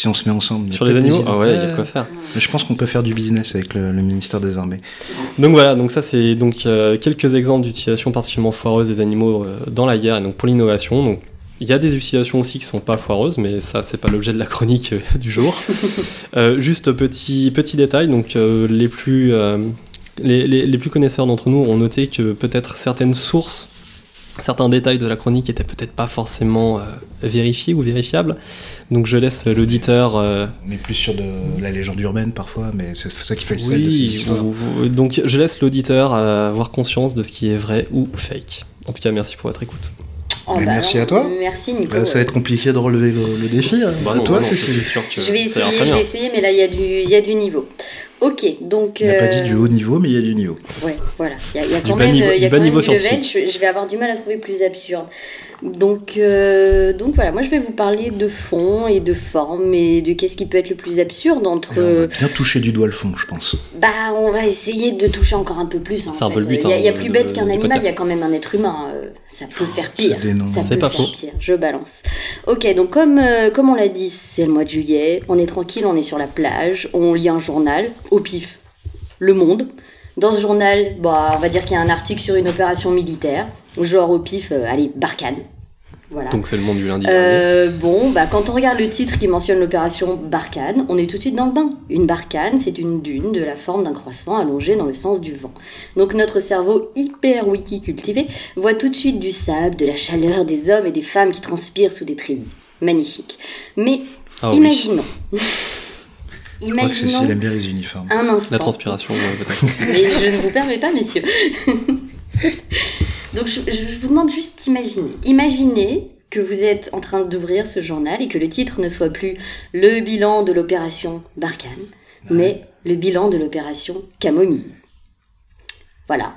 si on se met ensemble. Sur les animaux, ah ouais, il y a de quoi faire. Mais je pense qu'on peut faire du business avec le, le ministère des Armées. Donc voilà, donc ça c'est donc euh, quelques exemples d'utilisation particulièrement foireuse des animaux euh, dans la guerre et donc pour l'innovation. Donc il y a des utilisations aussi qui sont pas foireuses, mais ça c'est pas l'objet de la chronique euh, du jour. Euh, juste petit petit détail, donc euh, les plus euh, les, les- les plus connaisseurs d'entre nous ont noté que peut-être certaines sources, certains détails de la chronique étaient peut-être pas forcément euh, vérifiés ou vérifiables. Donc je laisse l'auditeur euh, On est plus sur de la légende urbaine parfois, mais c'est ça qui fait le sel de ces oui, histoires. ou- donc je laisse l'auditeur euh, avoir conscience de ce qui est vrai ou fake. En tout cas, merci pour votre écoute. Oh, Mais bah merci non, à toi. Merci Nico. Là, ça va être compliqué de relever le, le défi. hein. Bah À non, toi, non, c'est sûr que Je vais essayer, très je bien. vais essayer, mais là y il y a du niveau. Ok, donc. Il n'a pas euh, dit du haut niveau, mais il y a du niveau. Ouais, voilà. Il y a, il y a Du quand bas même, niveau- il y a du quand même niveau du level. Je, je vais avoir du mal à trouver plus absurde. Donc, euh, donc voilà, moi je vais vous parler de fond et de forme et de qu'est-ce qui peut être le plus absurde entre. Et on va bien toucher du doigt le fond, je pense. Bah, on va essayer de toucher encore un peu plus. hein, C'est un peu le but, Il y a, il y a hein, plus de- bête qu'un animal, il y a quand même un être humain. euh, ça peut faire ça pire. Ça C'est peut pas faire faux. pire. Je balance. Ok, donc comme, euh, comme on l'a dit, c'est le mois de juillet. On est tranquille, on est sur la plage. On lit un journal au pif. Le Monde. Dans ce journal, bah, on va dire qu'il y a un article sur une opération militaire. Genre au pif, euh, allez, Barkhane. Voilà. Donc c'est le monde du lundi dernier. Euh, bon, bah, quand on regarde le titre qui mentionne l'opération Barkhane, on est tout de suite dans le bain. Une barkhane, c'est une dune de la forme d'un croissant allongé dans le sens du vent. Donc notre cerveau hyper wiki cultivé voit tout de suite du sable, de la chaleur des hommes et des femmes qui transpirent sous des treillis. Magnifique. Mais Ah oui, imaginons. Je imaginons aime bien les uniformes. un instant. la transpiration. Mais je ne vous permets pas, messieurs. Donc je, je vous demande juste d'imaginer. Imaginez que vous êtes en train d'ouvrir ce journal et que le titre ne soit plus le bilan de l'opération Barkhane, mais le bilan de l'opération Camomille. Voilà.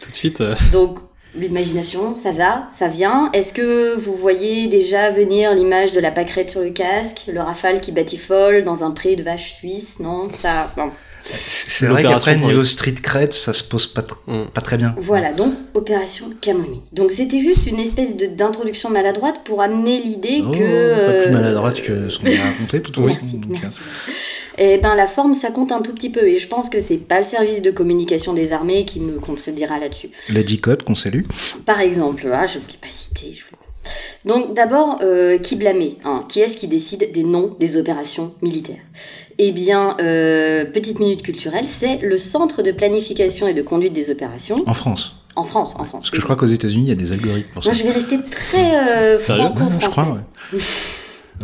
Tout de suite, euh, Donc l'imagination, ça va, ça vient. Est-ce que vous voyez déjà venir l'image de la pâquerette sur le casque, le rafale qui batifole dans un pré de vaches suisses Non, ça. C'est vrai qu'après, niveau street cred, ça se pose pas, tr- Mm. pas très bien. Voilà, donc opération Camomille. Donc c'était juste une espèce de- d'introduction maladroite pour amener l'idée Oh, que. Pas plus euh, maladroite que ce qu'on a raconté tout au long. Merci, donc, merci. Eh ben la forme ça compte un tout petit peu et je pense que c'est pas le service de communication des armées qui me contredira là-dessus. euh, Le D-code qu'on salue. Par exemple, ah, je voulais pas citer. je voulais- Donc d'abord, euh, qui blâmer hein Qui est-ce qui décide des noms des opérations militaires? Eh bien, euh, petite minute culturelle, c'est le Centre de planification et de conduite des opérations En France. en France. En France. Parce que je crois qu'aux États-Unis, il y a des algorithmes pour ça. Moi, je vais rester très euh, franco-française. je crois, ouais.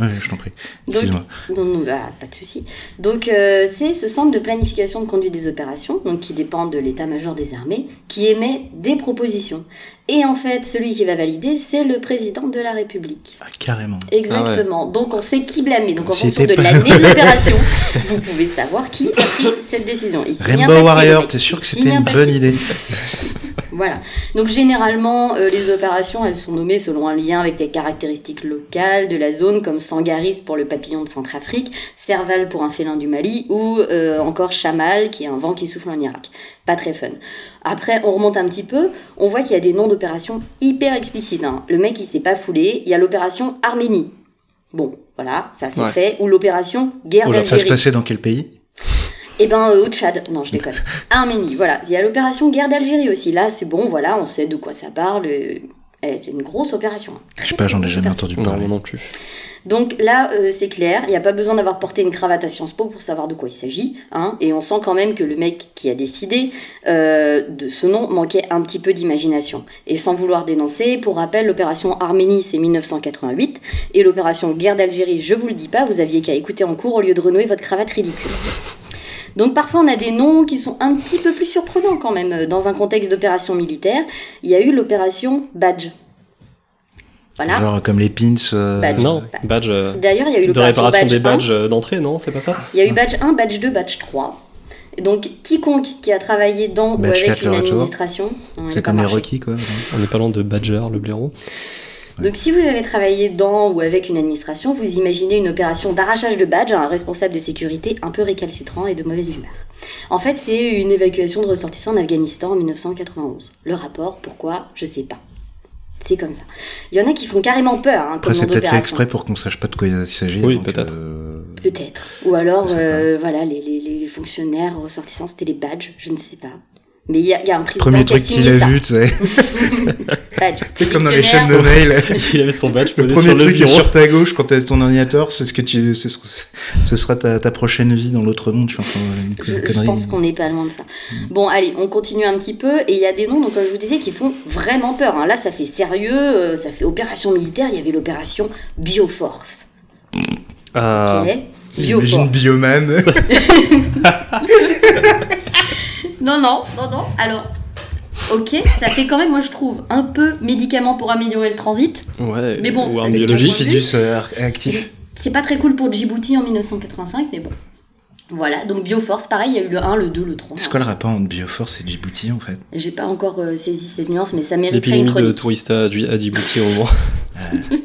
Ouais, je t'en prie. Donc, Excuse-moi. non, non, bah, pas de souci. Donc, euh, c'est ce centre de planification de conduite des opérations, donc qui dépend de l'état-major des armées, qui émet des propositions. Et en fait, celui qui va valider, c'est le président de la République. Ah, carrément. Exactement. Donc, on sait qui blâmer. Donc, en fonction de l'année de l'opération, vous pouvez savoir qui a pris cette décision. Rainbow Warrior, t'es sûr que c'était un une bonne idée Voilà. Donc généralement, euh, les opérations, elles sont nommées selon un lien avec les caractéristiques locales de la zone, comme Sangaris pour le papillon de Centrafrique, Serval pour un félin du Mali, ou euh, encore Chamal, qui est un vent qui souffle en Irak. Pas très fun. Après, on remonte un petit peu, on voit qu'il y a des noms d'opérations hyper explicites. hein. Le mec, il s'est pas foulé. Il y a l'opération Arménie. Bon, voilà, ça c'est Ouais. fait. Ou l'opération Guerre là, Ça se d'Algérie. passait dans quel pays? Eh ben, euh, au Tchad. Non, je déconne. Arménie, voilà. Il y a l'opération guerre d'Algérie aussi. Là, c'est bon, voilà, on sait de quoi ça parle. euh, eh, C'est une grosse opération. Je sais pas, j'en ai jamais entendu parler. non plus. Donc là, euh, c'est clair, il n'y a pas besoin d'avoir porté une cravate à Sciences Po pour savoir de quoi il s'agit. Hein, et on sent quand même que le mec qui a décidé euh, de ce nom manquait un petit peu d'imagination. Et sans vouloir dénoncer, pour rappel, l'opération Arménie, c'est 1988. Et l'opération Guerre d'Algérie, je vous le dis pas, vous aviez qu'à écouter en cours au lieu de renouer votre cravate ridicule. Donc parfois on a des noms qui sont un petit peu plus surprenants quand même. Dans un contexte d'opération militaire, il y a eu l'opération Badge. Voilà. Genre comme les pins. euh, Badge. Non, badge euh, D'ailleurs, il y a eu de l'opération réparation Badge des 1. badges euh, d'entrée, non C'est pas ça Il y a eu badge 1, badge 2, badge 3. Donc, quiconque qui a travaillé dans Badge ou avec 4, une administration. C'est comme les requis, quoi. On n'est pas loin de Badger, le blaireau. Donc, si vous avez travaillé dans ou avec une administration, vous imaginez une opération d'arrachage de badge à un responsable de sécurité un peu récalcitrant et de mauvaise humeur. En fait, c'est une évacuation de ressortissants en Afghanistan en 1991. Le rapport, pourquoi Je sais pas. C'est comme ça. Il y en a qui font carrément peur, hein, Après, c'est peut-être fait exprès pour qu'on sache pas de quoi il s'agit. Oui, peut-être. euh, Peut-être. Ou alors, euh, voilà, les, les, les fonctionnaires ressortissants, c'était les badges, je ne sais pas. Mais il y, a il y a un président Premier truc qu'il a vu, tu sais. Badge. C'est comme dans les chaînes de mail. Il avait son badge Le posé premier sur le truc qui est bureau. sur ta gauche quand tu as ton ordinateur, c'est ce que tu, ce sera, ce sera ta, ta prochaine vie dans l'autre monde. Tu vois, enfin, une Je, pense qu'on n'est pas loin de ça. Bon, allez, on continue un petit peu. Et il y a des noms, donc comme je vous disais, qui font vraiment peur. hein. Là, ça fait sérieux, euh, ça fait opération militaire. Il y avait l'opération Bioforce. Ah, Ok J'imagine Bioforce. Bioman. Non, non, non, non. Alors, ok, ça fait quand même, moi je trouve, un peu médicament pour améliorer le transit. ouais. Mais bon, ou un tu Fidus euh, actif. C'est pas très cool pour Djibouti en 1985, mais bon. Voilà, donc Bioforce, pareil, il y a eu le 1, le deux, le 3. C'est quoi le rapport entre Bioforce et Djibouti en fait? J'ai pas encore euh, saisi cette nuance, mais ça une L'épidémie de touristas à Dji- à Djibouti au.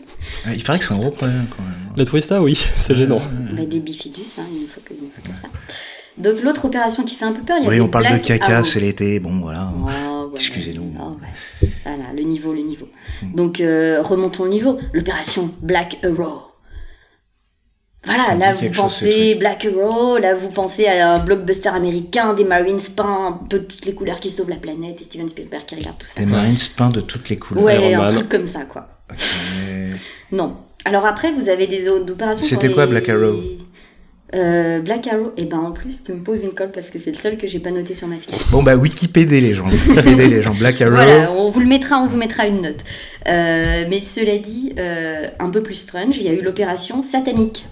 Ouais, Il paraît que c'est un gros problème quand même. Les touristas, oui, c'est gênant. Bah, des bifidus, hein, il ne faut que, il ne faut que ça. Donc l'autre opération qui fait un peu peur, il y a Oui, on parle de caca, c'est l'été, bon voilà. Oh, ouais. Excusez-nous. Oh, ouais. Voilà, le niveau, le niveau. Donc euh, remontons le niveau. L'opération Black Arrow. Voilà, là vous quelque chose, pensez Black Arrow, là vous pensez à un blockbuster américain, des Marines peints, un peu toutes les couleurs qui sauvent la planète, et Steven Spielberg qui regarde tout ça. Des Marines peints de toutes les couleurs. Ouais, Iron un Man. truc comme ça, quoi. Non. Alors après, vous avez des autres opérations. C'était quoi, les- Black Arrow? Euh, Black Arrow, et ben en plus, tu me poses une colle parce que c'est le seul que j'ai pas noté sur ma fiche. Bon bah Wikipédia les gens, Wikipédia les gens, Black Arrow. Voilà, on vous le mettra, on vous mettra une note. Euh, mais cela dit, euh, un peu plus strange, il y a eu l'opération satanique.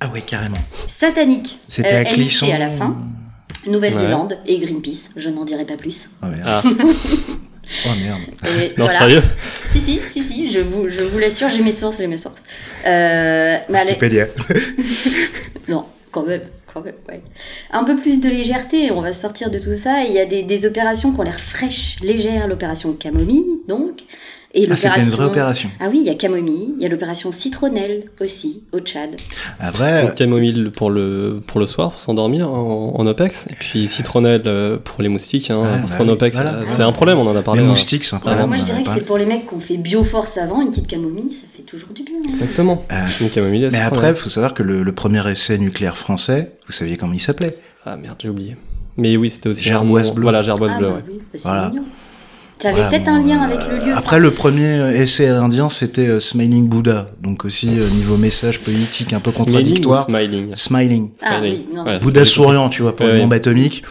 Ah ouais carrément. Satanique. C'était à Clisson. à la fin. Nouvelle-Zélande et Greenpeace, je n'en dirai pas plus. Merde. Ah, Oh merde. Et non, voilà. sérieux Si, si, si, si, je vous, je vous l'assure, j'ai mes sources, j'ai mes sources. Euh, mais allez, Wikipédia. Non, quand même, quand même, ouais. Un peu plus de légèreté, on va sortir de tout ça. Il y a des, des opérations qui ont l'air fraîches, légères. L'opération Camomille, donc. Et Ah c'était une vraie opération. Ah oui, il y a Camomille. Il y a l'opération Citronnelle aussi, au Tchad. Après, Donc, Camomille pour le, pour le soir, pour s'endormir en, en OPEX. Et puis citronnelle euh, pour les moustiques, hein, Ouais, parce bah qu'en OPEX, voilà. euh, c'est un problème, on en a parlé. les hein. moustiques c'est un problème. Alors moi, je dirais a que c'est pour les mecs qui ont fait Bioforce avant, une petite Camomille, ça fait toujours du bien. hein. Exactement. Euh, Donc Camomille, Mais après, il faut savoir que le, le premier essai nucléaire français, vous saviez comment il s'appelait Ah merde, j'ai oublié. Mais oui, c'était aussi Gerboise bleue. Voilà, Gerboise Ah, bleue, bah ouais. oui, bah, Voilà. mignon. Ça avait Voilà, peut-être bon, un lien euh, avec le lieu. Après, le premier essai indien, c'était euh, Smiling Buddha. Donc aussi, euh, niveau message politique un peu Smiling ou contradictoire. Smiling Smiling. Ah Smiling. oui, non. Ouais, Bouddha souriant, tu vois, pour une bombe atomique.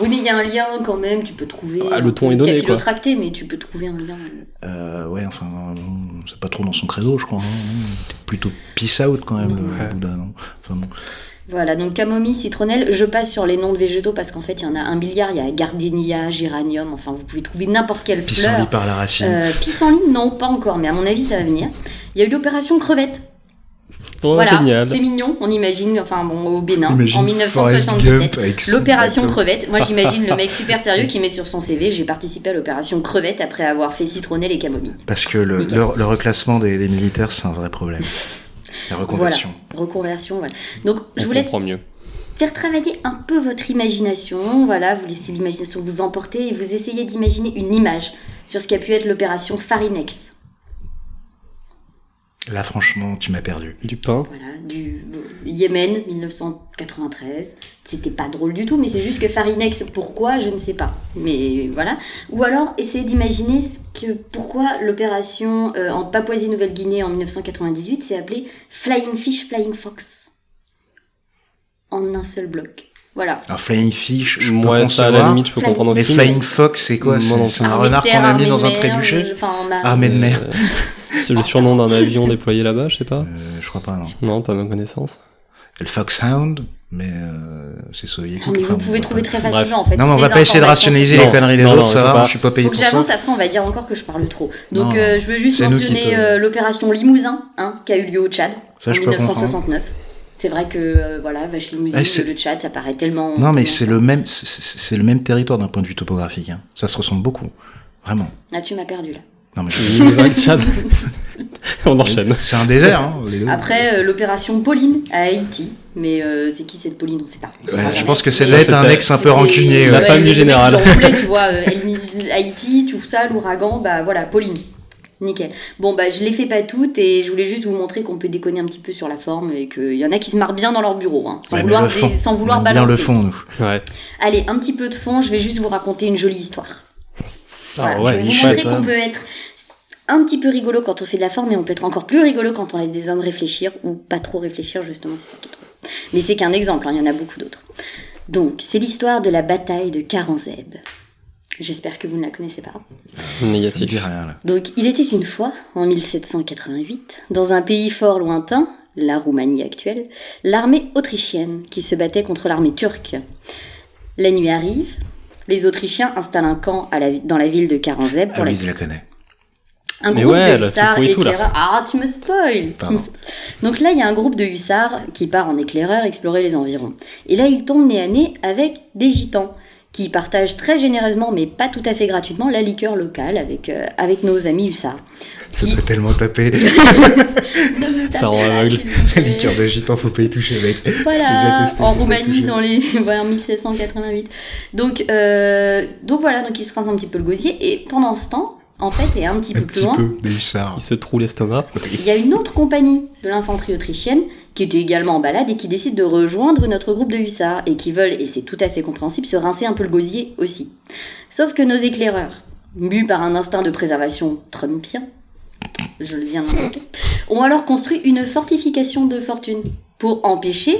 Oui, mais il y a un lien quand même, tu peux trouver. Ah, le ton est donné, quoi. capillotracté, mais tu peux trouver un lien. Euh, ouais, enfin, euh, c'est pas trop dans son credo, je crois. hein. Plutôt peace out quand même, le. Bouddha, non? Enfin, bon. Voilà, donc camomille, citronnelle, je passe sur les noms de végétaux parce qu'en fait il y en a un milliard, il y a gardénia, géranium, enfin vous pouvez trouver n'importe quelle Pissenlit fleur. par la racine. Euh, pissenlit, non, pas encore, mais à mon avis ça va venir. Il y a eu l'opération crevette. Oh, voilà, génial. c'est mignon, on imagine, enfin bon, au Bénin, Imagine en Forrest 1977. Gump avec son L'opération crevette, moi j'imagine le mec super sérieux qui met sur son CV, j'ai participé à l'opération crevette après avoir fait citronnelle et camomille. Parce que le, Nickel. le, le reclassement des, des militaires, c'est un vrai problème. La reconversion. Voilà, reconversion, voilà. Donc je vous laisse mieux. faire travailler un peu votre imagination. Voilà, vous laissez l'imagination vous emporter et vous essayez d'imaginer une image sur ce qu'a pu être l'opération Farinex. Là, franchement, tu m'as perdu. Du pain. Voilà, du. Il Yémen, 1993. C'était pas drôle du tout, mais c'est juste que Farinex, pourquoi, je ne sais pas. Mais voilà. Ou alors, essayez d'imaginer ce que, pourquoi l'opération euh, en Papouasie-Nouvelle-Guinée en 1998 s'est appelée Flying Fish, Flying Fox. En un seul bloc. Voilà. Alors Flying Fish, je peux Moi, ça, à la limite, je peux Flying- comprendre Mais. Flying Fox, c'est quoi C'est un renard qu'on a mis dans un trébuchet je- Enfin, on a- Armée de mer. C'est le surnom d'un avion déployé là-bas, je sais pas. Euh, Je crois pas, non. Non, pas à ma connaissance. Le Foxhound, mais euh, c'est soviétique. Non, mais enfin, vous pouvez trouver très Bref. facilement en fait. Non, mais on va les pas essayer de rationaliser Non, les conneries des non, autres, ça va, je suis pas payé Faut que pour ça. j'avance, après on va dire encore que je parle trop. Donc euh, je veux juste mentionner te- euh, l'opération Limousin, hein, qui a eu lieu au Tchad Ça, en je peux comprendre. 1969. C'est vrai que euh, voilà, vache limousine, c'est- le Tchad, ça paraît tellement. Non, mais c'est le même, c'est le même territoire d'un point de vue topographique. hein. Ça se ressemble beaucoup, vraiment. Ah, tu m'as perdu là. Non, mais Limousin et Tchad. On enchaîne. c'est un désert, hein, les deux. Après, euh, l'opération Pauline à Haïti. Mais euh, c'est qui cette Pauline? On sait pas. Ouais, Ah, je mais pense que c'est- celle-là est un ex un peu rancunier. La ouais. femme du général. voulait, tu vois, euh, Haïti, tout ça, l'ouragan, bah voilà, Pauline. Nickel. Bon, bah je les fais pas toutes et je voulais juste vous montrer qu'on peut déconner un petit peu sur la forme et qu'il y en a qui se marrent bien dans leur bureau, hein, sans, Ouais, vouloir le fond, sans on vouloir aime bien balancer. le fond, nous. Ouais. Allez, un petit peu de fond, je vais juste vous raconter une jolie histoire. Ah Voilà, ouais, je vais vous montrer hein. qu'on peut être un petit peu rigolo quand on fait de la forme, mais on peut être encore plus rigolo quand on laisse des hommes réfléchir, ou pas trop réfléchir, justement, c'est ça qui est trop. Mais c'est qu'un exemple, hein, il y en a beaucoup d'autres. Donc, c'est l'histoire de la bataille de Karanzeb. J'espère que vous ne la connaissez pas. Négatif. rien, là. Donc, il était une fois, en 1788, dans un pays fort lointain, la Roumanie actuelle, l'armée autrichienne qui se battait contre l'armée turque. La nuit arrive, les Autrichiens installent un camp à la dans la ville de Karanzeb Ah pour la oui, je la connais. Un Mais groupe ouais, de hussards éclaireurs. Ah, tu me spoil. Donc là, il y a un groupe de hussards qui part en éclaireur explorer les environs. Et là, ils tombent nez à nez avec des gitans qui partagent très généreusement, mais pas tout à fait gratuitement, la liqueur locale avec, euh, avec nos amis hussards. Ça Qui- peut tellement taper. Ça rend aveugle. Les liqueurs de gitan, faut pas y toucher, mec. Voilà, testé, en Roumanie dans les voilà, 1788. Donc, euh, donc voilà, donc ils se rincent un petit peu le gosier et pendant ce temps, en fait, et un petit Un peu plus loin, peu, des hussards. Il se troue l'estomac. il y a une autre compagnie de l'infanterie autrichienne qui était également en balade et qui décide de rejoindre notre groupe de hussards et qui veulent, et c'est tout à fait compréhensible, se rincer un peu le gosier aussi. Sauf que nos éclaireurs, mus par un instinct de préservation trumpien, je le viens d'inventer, ont alors construit une fortification de fortune pour empêcher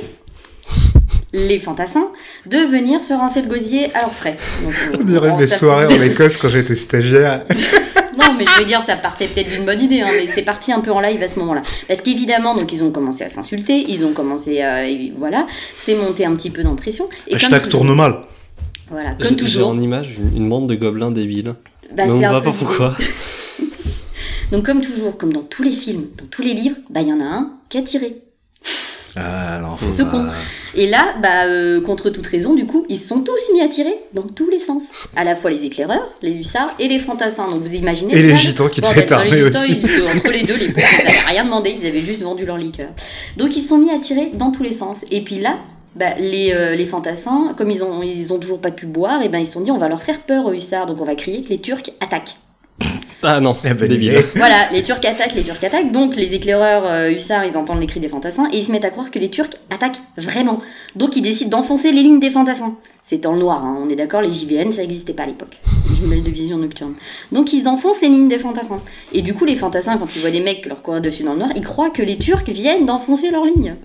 les fantassins de venir se rincer le gosier à leurs frais. Donc, On dirait mes soirées en Écosse quand j'étais stagiaire. non, mais je veux dire, ça partait peut-être d'une bonne idée, hein, mais c'est parti un peu en live à ce moment-là. Parce qu'évidemment, donc ils ont commencé à s'insulter, ils ont commencé à. voilà, c'est monté un petit peu dans la pression. Et comme Hashtag toujours- tourne mal. Voilà, comme J'ai j'ai toujours. en image une, une bande de gobelins débiles. bah, Mais on ne voit pas pourquoi. Donc, comme toujours, comme dans tous les films, dans tous les livres, bah, il y en a un qui a tiré. Ah, alors, Ce bah. Et là, bah, euh, contre toute raison, du coup, ils se sont tous mis à tirer dans tous les sens. À la fois les éclaireurs, les hussards et les fantassins. Donc, vous imaginez. Et les le gitans qui devaient être armés aussi. ils- entre les deux, les pauvres, ils n'avaient rien demandé, ils avaient juste vendu leur liqueur. Donc, ils se sont mis à tirer dans tous les sens. Et puis là, bah, les, euh, les fantassins, comme ils ont, ils ont toujours pas pu boire, et ben ils se sont dit on va leur faire peur aux hussards, donc on va crier que les Turcs attaquent. Ah non, Eh ben, idée. Voilà, les Turcs attaquent, les Turcs attaquent. Donc les éclaireurs euh, hussards, ils entendent les cris des fantassins et ils se mettent à croire que les Turcs attaquent vraiment. Donc ils décident d'enfoncer les lignes des fantassins. C'est dans le noir, hein, on est d'accord, les JVN, ça n'existait pas à l'époque. Les jumelles de vision nocturne. Donc ils enfoncent les lignes des fantassins. Et du coup, les fantassins, quand ils voient des mecs leur courir dessus dans le noir, ils croient que les Turcs viennent d'enfoncer leurs lignes.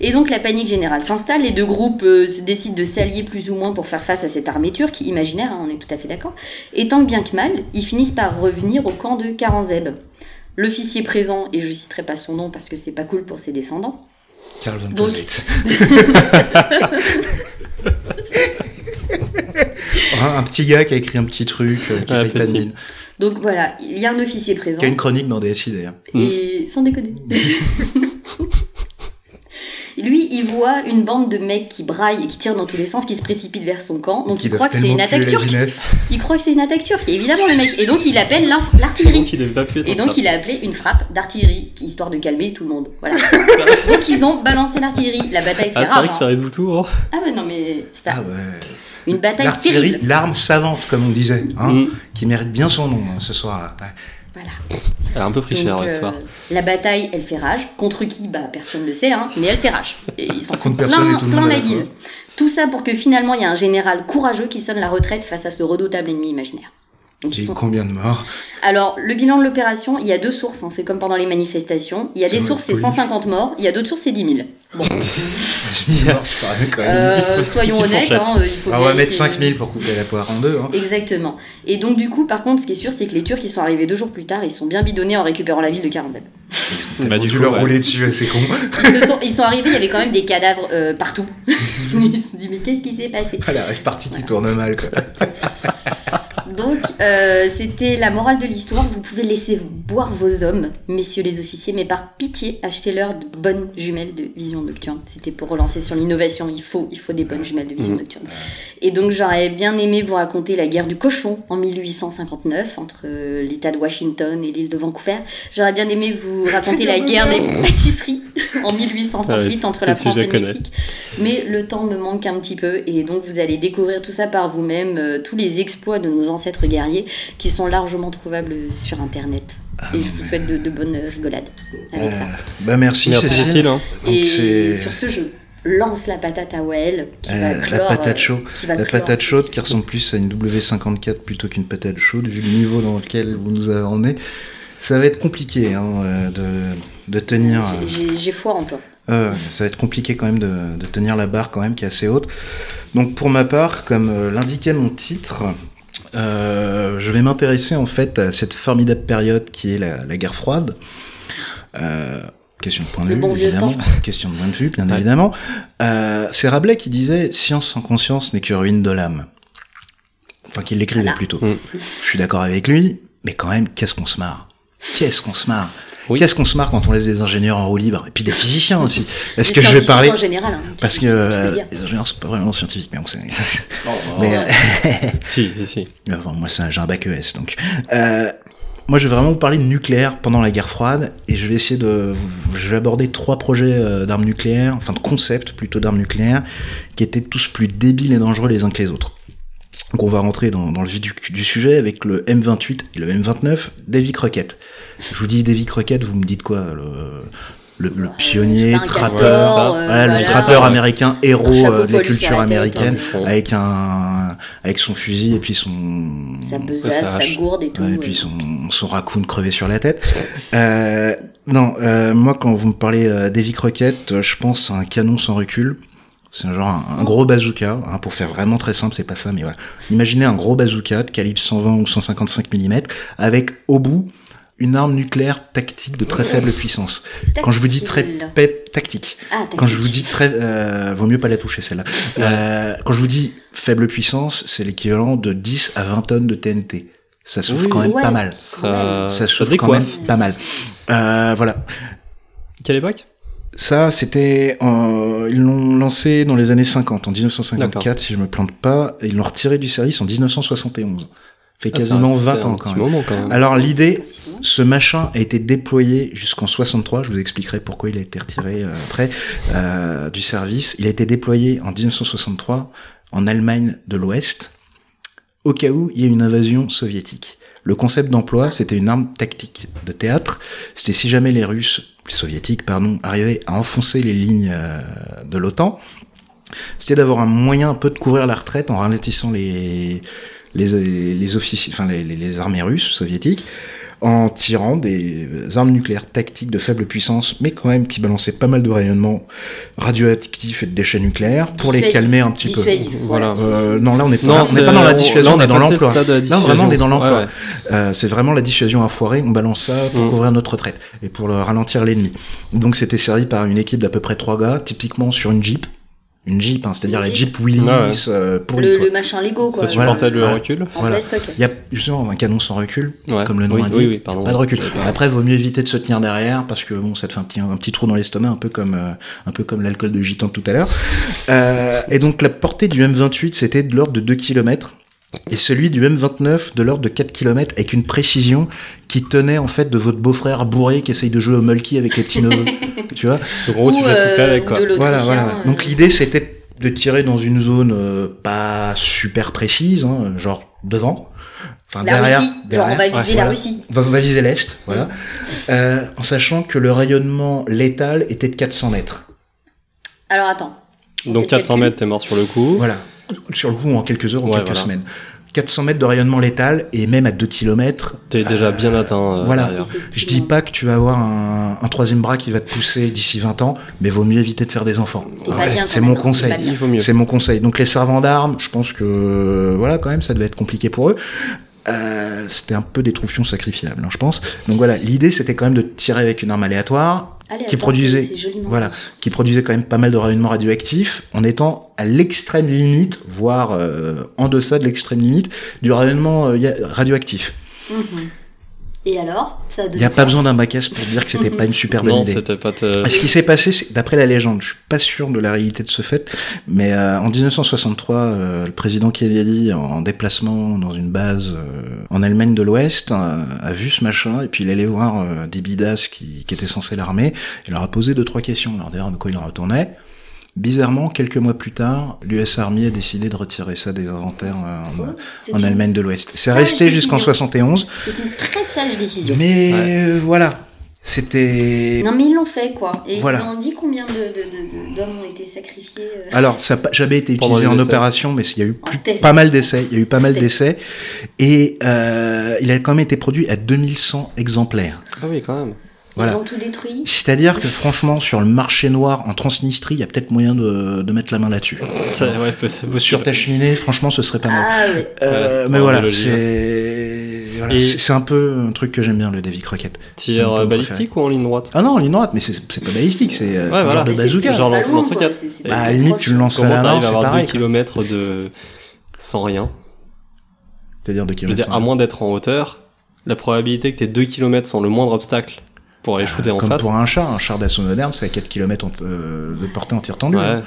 Et donc la panique générale s'installe, les deux groupes euh, se décident de s'allier plus ou moins pour faire face à cette armée turque, imaginaire, hein, on est tout à fait d'accord. Et tant que bien que mal, ils finissent par revenir au camp de Karanzeb. L'officier présent, et je citerai pas son nom parce que c'est pas cool pour ses descendants, Karl von Donc- un, un petit gars qui a écrit un petit truc, euh, qui Ouais, paye pas de petit. mine. donc voilà, il y a un officier présent, Qui a une chronique dans DSI d'ailleurs. et sans déconner. Lui, il voit une bande de mecs qui braillent et qui tirent dans tous les sens, qui se précipitent vers son camp. Donc il croit que c'est une attaque turque. Il croit que c'est une attaque turque, évidemment le mec. Et donc il appelle l'artillerie. Et donc il a appelé une frappe d'artillerie, histoire de calmer tout le monde. Voilà. donc ils ont balancé l'artillerie. La bataille fait Ah, c'est vrai que ça hein. résout tout. hein. Ah ouais, non mais c'est Ah ouais. une bataille L'artillerie, l'arme savante, comme on disait, hein, Mm. qui mérite bien son nom hein, ce soir-là. Voilà. Elle a un peu pris cher ce euh, soir. la bataille, elle fait rage. Contre qui? Bah, personne ne le sait, hein, mais elle fait rage. Et ils s'en Contre foutent personne plein, et tout plein la ville. Tout ça pour que finalement, il y a un général courageux qui sonne la retraite face à ce redoutable ennemi imaginaire. Eu sont- combien de morts Alors, le bilan de l'opération, il y a deux sources, hein, c'est comme pendant les manifestations. Il y a des sources, c'est police. 150 morts, il y a d'autres sources, c'est 10 000. Bon, C'est morts, c'est quand même. euh, petite- soyons honnêtes, hein, il faut Alors, on va mettre vérifier. 5000 pour couper la poire en deux. Hein. Exactement. Et donc, du coup, par contre, ce qui est sûr, c'est que les Turcs, ils sont arrivés deux jours plus tard, ils sont bien bidonnés en récupérant la ville de Karanzeb. Ils ont dû coup, leur ouais. rouler dessus, c'est con. Ils, se sont, ils sont arrivés, il y avait quand même des cadavres euh, partout. ils se sont dit, mais qu'est-ce qui s'est passé? Ah, la rêve partie qui tourne mal, quoi. Donc, euh, c'était la morale de l'histoire. Vous pouvez laisser boire vos hommes, messieurs les officiers, mais par pitié, achetez-leur de bonnes jumelles de vision nocturne. C'était pour relancer sur l'innovation. Il faut, il faut des bonnes jumelles de vision Mhm. nocturne. Et donc, j'aurais bien aimé vous raconter la guerre du cochon en 1859 entre euh, l'État de Washington et l'île de Vancouver. J'aurais bien aimé vous raconter la guerre des pâtisseries en 1838 entre la si, France et la le. Mexique. Mais le temps me manque un petit peu et donc vous allez découvrir tout ça par vous-même, euh, tous les exploits de nos ancêtres guerriers qui sont largement trouvables sur Internet. et je vous souhaite de, de bonnes rigolades avec ça. Bah, merci, Merci Cécile. Hein. Et sur ce jeu, lance la patate à Well qui euh, va la patate euh, chaude. qui va La clore patate chaude qui ressemble plus à une W54 plutôt qu'une patate chaude, vu le niveau dans lequel vous nous avez emmené. Ça va être compliqué hein, euh, de, de tenir. euh, J'ai- foi en toi. Euh, ça va être compliqué quand même de, de tenir la barre quand même qui est assez haute. Donc pour ma part, comme euh, l'indiquait mon titre, euh, je vais m'intéresser en fait à cette formidable période qui est la, la guerre froide. Euh, question de point de Le vue, bon évidemment. Question de point de vue, bien Ouais. évidemment. Euh, c'est Rabelais qui disait Science sans conscience n'est que ruine de l'âme. Enfin, qu'il l'écrivait Voilà. plutôt. Mm. Je suis d'accord avec lui, mais quand même, qu'est-ce qu'on se marre? Qu'est-ce qu'on se marre? Oui. Qu'est-ce qu'on se marre quand on laisse des ingénieurs en roue libre Et puis des physiciens aussi. Est-ce que je vais scientifiques parler en général. hein, Parce que euh, les ingénieurs, c'est pas vraiment scientifique, mais on sait. Oh, mais, oh, euh, Si, si, si. Enfin, moi, c'est un- j'ai un bac ES, donc. Euh, moi, je vais vraiment vous parler de nucléaire pendant la guerre froide, et je vais essayer de, je vais aborder trois projets euh, d'armes nucléaires, enfin de concepts plutôt d'armes nucléaires, qui étaient tous plus débiles et dangereux les uns que les autres. Donc, on va rentrer dans, dans le vif du, du sujet avec le M28 et le M29 Davy Crockett. Je vous dis Davy Crockett, vous me dites quoi le, le, le pionnier, un trappeur, castor, euh, voilà, le voilà. trappeur américain, héros euh, de la culture américaine, un avec un, avec son fusil et puis son, Sa sa besace, sa gourde et tout. Ouais, et euh. puis son, son raccoon crevé sur la tête. Euh, non, euh, moi quand vous me parlez euh, d'Heavy Crockett, euh, je pense à un canon sans recul. C'est un genre un, un gros bazooka, hein, pour faire vraiment très simple, c'est pas ça, mais voilà. Imaginez un gros bazooka de calibre 120 ou 155 mm, avec au bout une arme nucléaire tactique de très faible puissance. Quand je vous dis très pep, tactique, Ah, quand je vous dis très, euh, vaut mieux pas la toucher celle-là. Euh, quand je vous dis faible puissance, c'est l'équivalent de 10 à 20 tonnes de TNT. Ça souffle Oui. quand même Ouais. pas mal. Ça, Ça ça souffle quand même pas mal. Euh, voilà. Quelle époque? Ça, c'était, euh, ils l'ont lancé dans les années 50, en 1954, si je me plante pas. et Ils l'ont retiré du service en 1971. Fait Ah, quasiment restait 20 un ans quand même. moment, quand même. Alors l'idée, ce machin a été déployé jusqu'en 63. Je vous expliquerai pourquoi il a été retiré euh, après euh, du service. Il a été déployé en 1963 en Allemagne de l'Ouest, au cas où il y a une invasion soviétique. Le concept d'emploi, c'était une arme tactique de théâtre. C'était si jamais les Russes, les Soviétiques, pardon, arrivaient à enfoncer les lignes euh, de l'OTAN, c'était d'avoir un moyen un peu de couvrir la retraite en ralentissant les les, officiers, enfin les armées russes, soviétiques, en tirant des armes nucléaires tactiques de faible puissance, mais quand même qui balançaient pas mal de rayonnements radioactifs et de déchets nucléaires pour les calmer un petit peu. Voilà. Euh, non, là on n'est pas, Non, on n'est c'est- pas dans la on- dissuasion, on est dans l'emploi. Là, vraiment, on est dans l'emploi. Ouais, ouais. Euh, c'est vraiment la dissuasion à foirer, on balance ça pour Mm. couvrir notre retraite et pour le ralentir l'ennemi. Donc c'était servi par une équipe d'à peu près trois gars, typiquement sur une Jeep. Une Jeep, hein, c'est-à-dire la Jeep. Jeep Willys Ouais, ouais. euh, pour Le, le machin Lego, quoi. Ça supportait le Voilà. recul. En Voilà. plastoc. Il y a justement un canon sans recul, Ouais. comme le nom oui, indique. Oui, oui, pardon. Pas de recul. Après, vaut mieux éviter de se tenir derrière parce que bon, ça te fait un petit, un petit trou dans l'estomac, un peu comme, euh, un peu comme l'alcool de gitan tout à l'heure. Euh, et donc la portée du M28, c'était de l'ordre de 2 km. Et celui du M29 de l'ordre de 4 km avec une précision qui tenait en fait de votre beau-frère bourré qui essaye de jouer au mulky avec les petits neveux. tu vois En gros, tu fais souffler euh, avec quoi. voilà, voilà. euh, Donc l'idée c'était de tirer dans une zone euh, pas super précise, hein, genre devant, Enfin, La derrière, Russie, genre on va viser ouais, la voilà. Russie. On va, on va viser l'Est, voilà. Euh, en sachant que le rayonnement létal était de 400 mètres. Alors attends. On Donc fait 400 calcul. mètres, t'es mort sur le coup. Voilà. Sur le coup, en quelques heures ou Ouais, quelques voilà. semaines. 400 mètres de rayonnement létal, et même à 2 km, T'es déjà bien atteint euh, voilà. Je dis pas que tu vas avoir un, un troisième bras qui va te pousser d'ici 20 ans, mais vaut mieux éviter de faire des enfants. Bien, c'est mon conseil. C'est mon conseil. Donc les servants d'armes, je pense que voilà, quand même, ça devait être compliqué pour eux. Euh, c'était un peu des troufions sacrifiables, hein, je pense. Donc voilà, l'idée c'était quand même de tirer avec une arme aléatoire Allez, qui produisait- voilà. dit. qui produisait quand même pas mal de rayonnements radioactifs, en étant à l'extrême limite, voire euh, en deçà de l'extrême limite du rayonnement euh, radioactif. Mhm. Et alors Ça a Il n'y a pas besoin d'un bac S pour dire que c'était pas une super bonne Non, idée. pas. te- Ce qui s'est passé, d'après la légende, je suis pas sûr de la réalité de ce fait, mais euh, en 1963, euh, le président Kennedy, en déplacement dans une base euh, en Allemagne de l'Ouest, euh, a vu ce machin et puis il allait voir euh, des bidasses qui, qui étaient censés l'armer. Il leur a posé deux trois questions, leur dire de quoi il en retournait? Bizarrement, quelques mois plus tard, l'US Army a décidé de retirer ça des inventaires euh, en, une- Allemagne de l'Ouest. C'est resté jusqu'en décision. 71, C'est une très sage décision. mais Ouais. euh, voilà, c'était Non mais ils l'ont fait quoi. Et Voilà. ils ont dit combien de, de- de- de- d'hommes ont été sacrifiés. euh, Alors, ça n'a jamais été utilisé en opération, mais il y a eu plus- pas mal d'essais. Il y a eu pas mal d'essais. Et euh, il a quand même été produit à 2100 exemplaires. Ah oui, quand même. Voilà. Ils ont tout détruit. C'est-à-dire que franchement, sur le marché noir en Transnistrie, il y a peut-être moyen de, de mettre la main là-dessus. Ouais. Sur ta cheminée, franchement, ce serait pas mal. Ah ouais. Euh, Ouais, mais voilà, c'est voilà, Et- c'est un peu un truc que j'aime bien, le Davy Crockett. Tir balistique ou en ligne droite? Ah non, en ligne droite, mais c'est pas balistique, c'est un voilà. genre de bazooka. c'est Genre lance- c'est Bah, à la limite, tu le lances à la main, c'est avoir 2 pareil. quoi. km de. sans rien? C'est-à-dire de Je veux kilomètres dire, à moins d'être en hauteur, la probabilité que t'aies 2 km sans le moindre obstacle pour aller shooter en Comme face. pour un char, un char d'assaut moderne, c'est à 4 km de portée en tir tendu. Ouais, hein.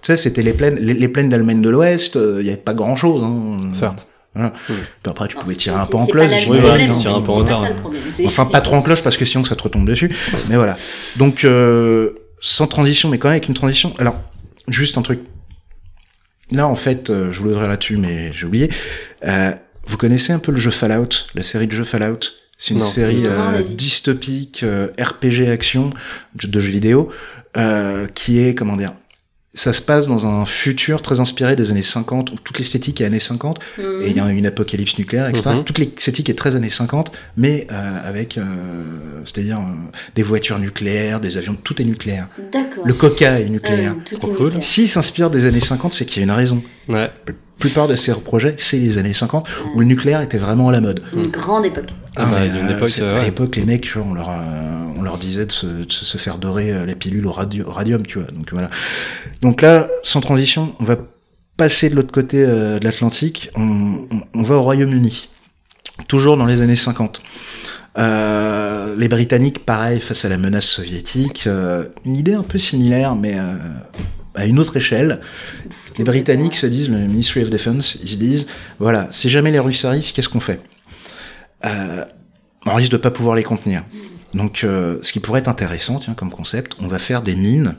Tu sais, c'était les plaines, les, les plaines d'Allemagne de l'Ouest, il n'y avait pas grand-chose. Hein. certes. Voilà. Puis après, tu pouvais tirer un peu en cloche. Oui, hein. tires un peu en hein. c'est- Enfin, pas trop en cloche parce que sinon ça te retombe dessus. Mais voilà. Donc, euh, sans transition, mais quand même avec une transition. Alors, juste un truc. Là, en fait, euh, je voulais ouvrir là-dessus, mais j'ai oublié. Euh, vous connaissez un peu le jeu Fallout, la série de jeux Fallout? C'est une Non. série euh, dystopique, euh, RPG action, de jeux vidéo, euh, qui est, comment dire, ça se passe dans un futur très inspiré des années 50, où toute l'esthétique est années 50, Mhm. et il y a une apocalypse nucléaire, etc. Mhm. Toute l'esthétique est très années 50, mais euh, avec, euh, c'est-à-dire euh, des voitures nucléaires, des avions, tout est nucléaire. D'accord. Le coca est nucléaire. tout Trop est cool. S'il s'inspire des années 50, c'est qu'il y a une raison. Ouais. Plupart de ces projets, c'est les années 50, où le nucléaire était vraiment à la mode. Une grande époque. Ah bah, mais, une euh, époque, euh, à l'époque, les mecs, genre, on leur, euh, on leur disait de se, de se se faire dorer euh, la pilule au, radio- au radium, tu vois. Donc voilà. Donc là, sans transition, on va passer de l'autre côté euh, de l'Atlantique. On, on- on va au Royaume-Uni, toujours dans les années 50. Euh, les Britanniques, pareil, face à la menace soviétique, euh, une idée un peu similaire, mais euh, à une autre échelle. Les Britanniques se disent, le Ministry of Defense, ils se disent, voilà, si jamais les Russes arrivent, qu'est-ce qu'on fait euh, On risque de pas pouvoir les contenir. Donc, euh, ce qui pourrait être intéressant, tiens, comme concept, on va faire des mines,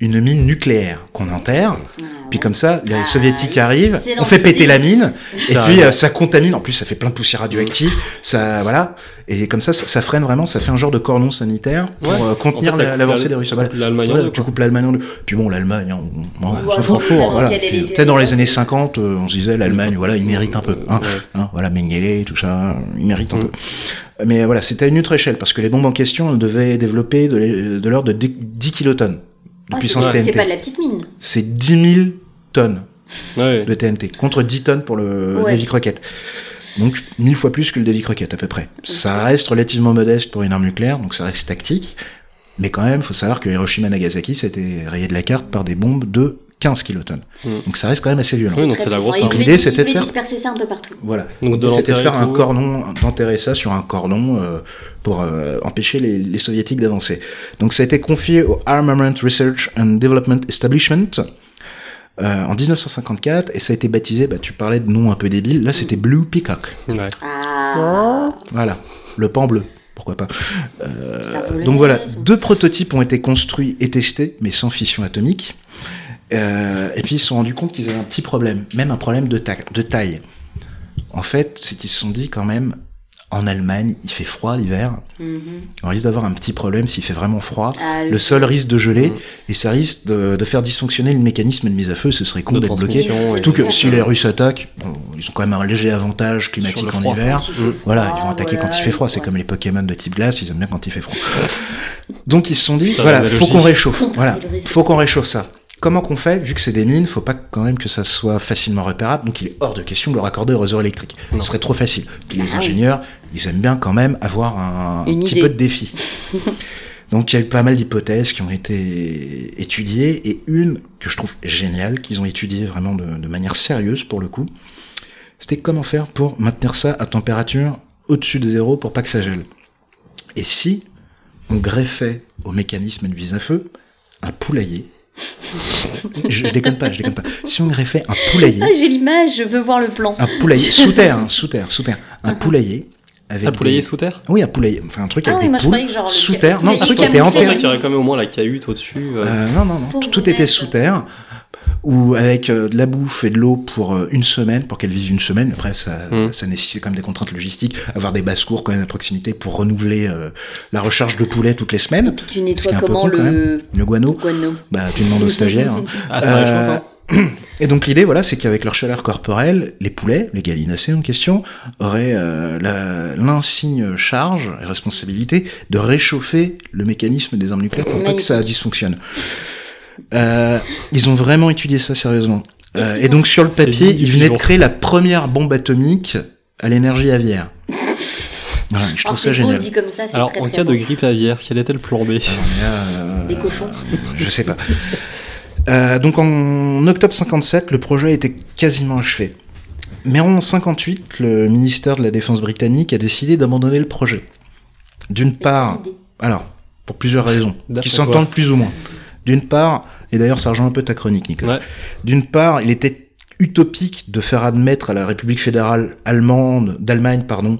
une mine nucléaire qu'on enterre, Ah, puis comme ça, les Ah, soviétiques arrivent, on fait péter idée. la mine, et Ça puis euh, ça contamine. En plus, ça fait plein de poussière radioactive. Ça, voilà. Et comme ça, ça, ça freine vraiment. Ça fait un genre de cordon sanitaire pour Ouais. euh, contenir En fait, l'avancée la- des Russes. l'Allemagne en Voilà, deux, tu coupes l'Allemagne en deux. Puis bon, l'Allemagne, on, on, Ouais, on s'en fout. Voilà. Peut-être dans les années 50, euh, on se disait l'Allemagne, voilà, il mérite un peu. Hein. Ouais. Hein, voilà, Mengele, tout ça, il mérite un Mm. peu. Mais voilà, c'était à une autre échelle, parce que les bombes en question, elles devaient développer de, l'ordre de 10 10 kilotonnes de Ah, c'est- puissance C'est TNT. pas de la petite mine. C'est 10 000 tonnes Ouais. de TNT, contre 10 tonnes pour le Ouais. Davy Crockett. Donc, mille fois plus que le Davy Crockett, à peu près. Ça reste relativement modeste pour une arme nucléaire, donc ça reste tactique. Mais quand même, faut savoir que Hiroshima Nagasaki, c'était rayé de la carte par des bombes de 15 kilotonnes. Mm. Donc ça reste quand même assez violent. Oui, c'est la grosse L'idée, c'était de faire- disperser ça un peu partout. Voilà. Donc C'était de faire un cordon, d'enterrer ça sur un cordon euh, pour euh, empêcher les, les soviétiques d'avancer. Donc ça a été confié au Armament Research and Development Establishment euh, en 1954 et ça a été baptisé, bah, tu parlais de nom un peu débile, là c'était Blue Peacock. Ouais. Ah. Voilà, le pan bleu. Pourquoi pas Euh, Donc voilà, deux prototypes ont été construits et testés, mais sans fission atomique. Euh, et puis ils se sont rendus compte qu'ils avaient un petit problème, même un problème de, ta- de taille. en fait, c'est qu'ils se sont dit quand même, en Allemagne, il fait froid l'hiver. Mhm. On risque d'avoir un petit problème s'il fait vraiment froid. Ah, Le sol risque de geler Mhm. et ça risque de, de faire dysfonctionner le mécanisme de mise à feu. Ce serait con d'être bloqué. Surtout que si les Russes attaquent, bon, ils ont quand même un léger avantage climatique en froid. hiver. Quand il fait. Voilà, froid, ils vont attaquer voilà, quand il fait froid. C'est ouais. comme les Pokémon de type glace, ils aiment bien quand il fait froid. Donc ils se sont dit, Putain, voilà, faut qu'on réchauffe. Voilà, faut qu'on réchauffe ça. Comment qu'on fait Vu que c'est des mines, faut pas quand même que ça soit facilement repérable. Donc il est hors de question de le raccorder au réseau électrique. Ce serait trop facile. Puis les Ah oui. ingénieurs, ils aiment bien quand même avoir un Une petit idée. peu de défi. Donc il y a eu pas mal d'hypothèses qui ont été étudiées et une que je trouve géniale, qu'ils ont étudiée vraiment de, de manière sérieuse pour le coup, c'était comment faire pour maintenir ça à température au-dessus de zéro pour pas que ça gèle. Et si on greffait au mécanisme de vis à feu un poulailler, je, je déconne pas, je déconne pas. Si on greffait un poulailler, Ah, j'ai l'image, je veux voir le plan. un poulailler sous terre, hein, sous terre, sous terre, un poulailler avec le poulailler des- sous terre? Oui, un poulailler, enfin un truc Ah avec oui, des moi, je poules croyais que genre sous terre. Non, le truc camouflé. était Je pensais enterré. qu'il y aurait quand même au moins la cahute au-dessus. euh. Euh, non, non, non, tout, était sous terre, ou avec euh, de la bouffe et de l'eau pour euh, une semaine, pour qu'elle vive une semaine. Après, ça, Mm. ça nécessite quand même des contraintes logistiques, avoir des basses-cours quand même à proximité pour renouveler euh, la recharge de poulet toutes les Et semaines. puis tu nettoies comment con, le Le guano, guano bah, tu demandes aux stagiaires. hein. Ah, ça Euh, réchauffe. Et donc l'idée, voilà, c'est qu'avec leur chaleur corporelle, les poulets, les gallinacés en question, auraient euh, la- l'insigne charge et responsabilité de réchauffer le mécanisme des armes nucléaires pour pas que ça Magnifique. dysfonctionne. Euh, ils ont vraiment étudié ça sérieusement. Et Euh, et donc sur le papier, ils venaient de créer la première bombe atomique à l'énergie aviaire. Voilà, je Alors, trouve ça c'est beau génial. dit comme ça, c'est Alors, très en très cas de grippe aviaire, quel était le plan B euh, Des cochons. Je sais pas. Euh, donc en octobre 57, le projet était quasiment achevé. Mais en 58, le ministère de la Défense britannique a décidé d'abandonner le projet. D'une part, alors, pour plusieurs raisons, qui s'entendent plus ou moins. D'une part, et d'ailleurs ça rejoint un peu ta chronique, Nicolas. Ouais. D'une part, il était utopique de faire admettre à la République fédérale allemande, d'Allemagne, pardon,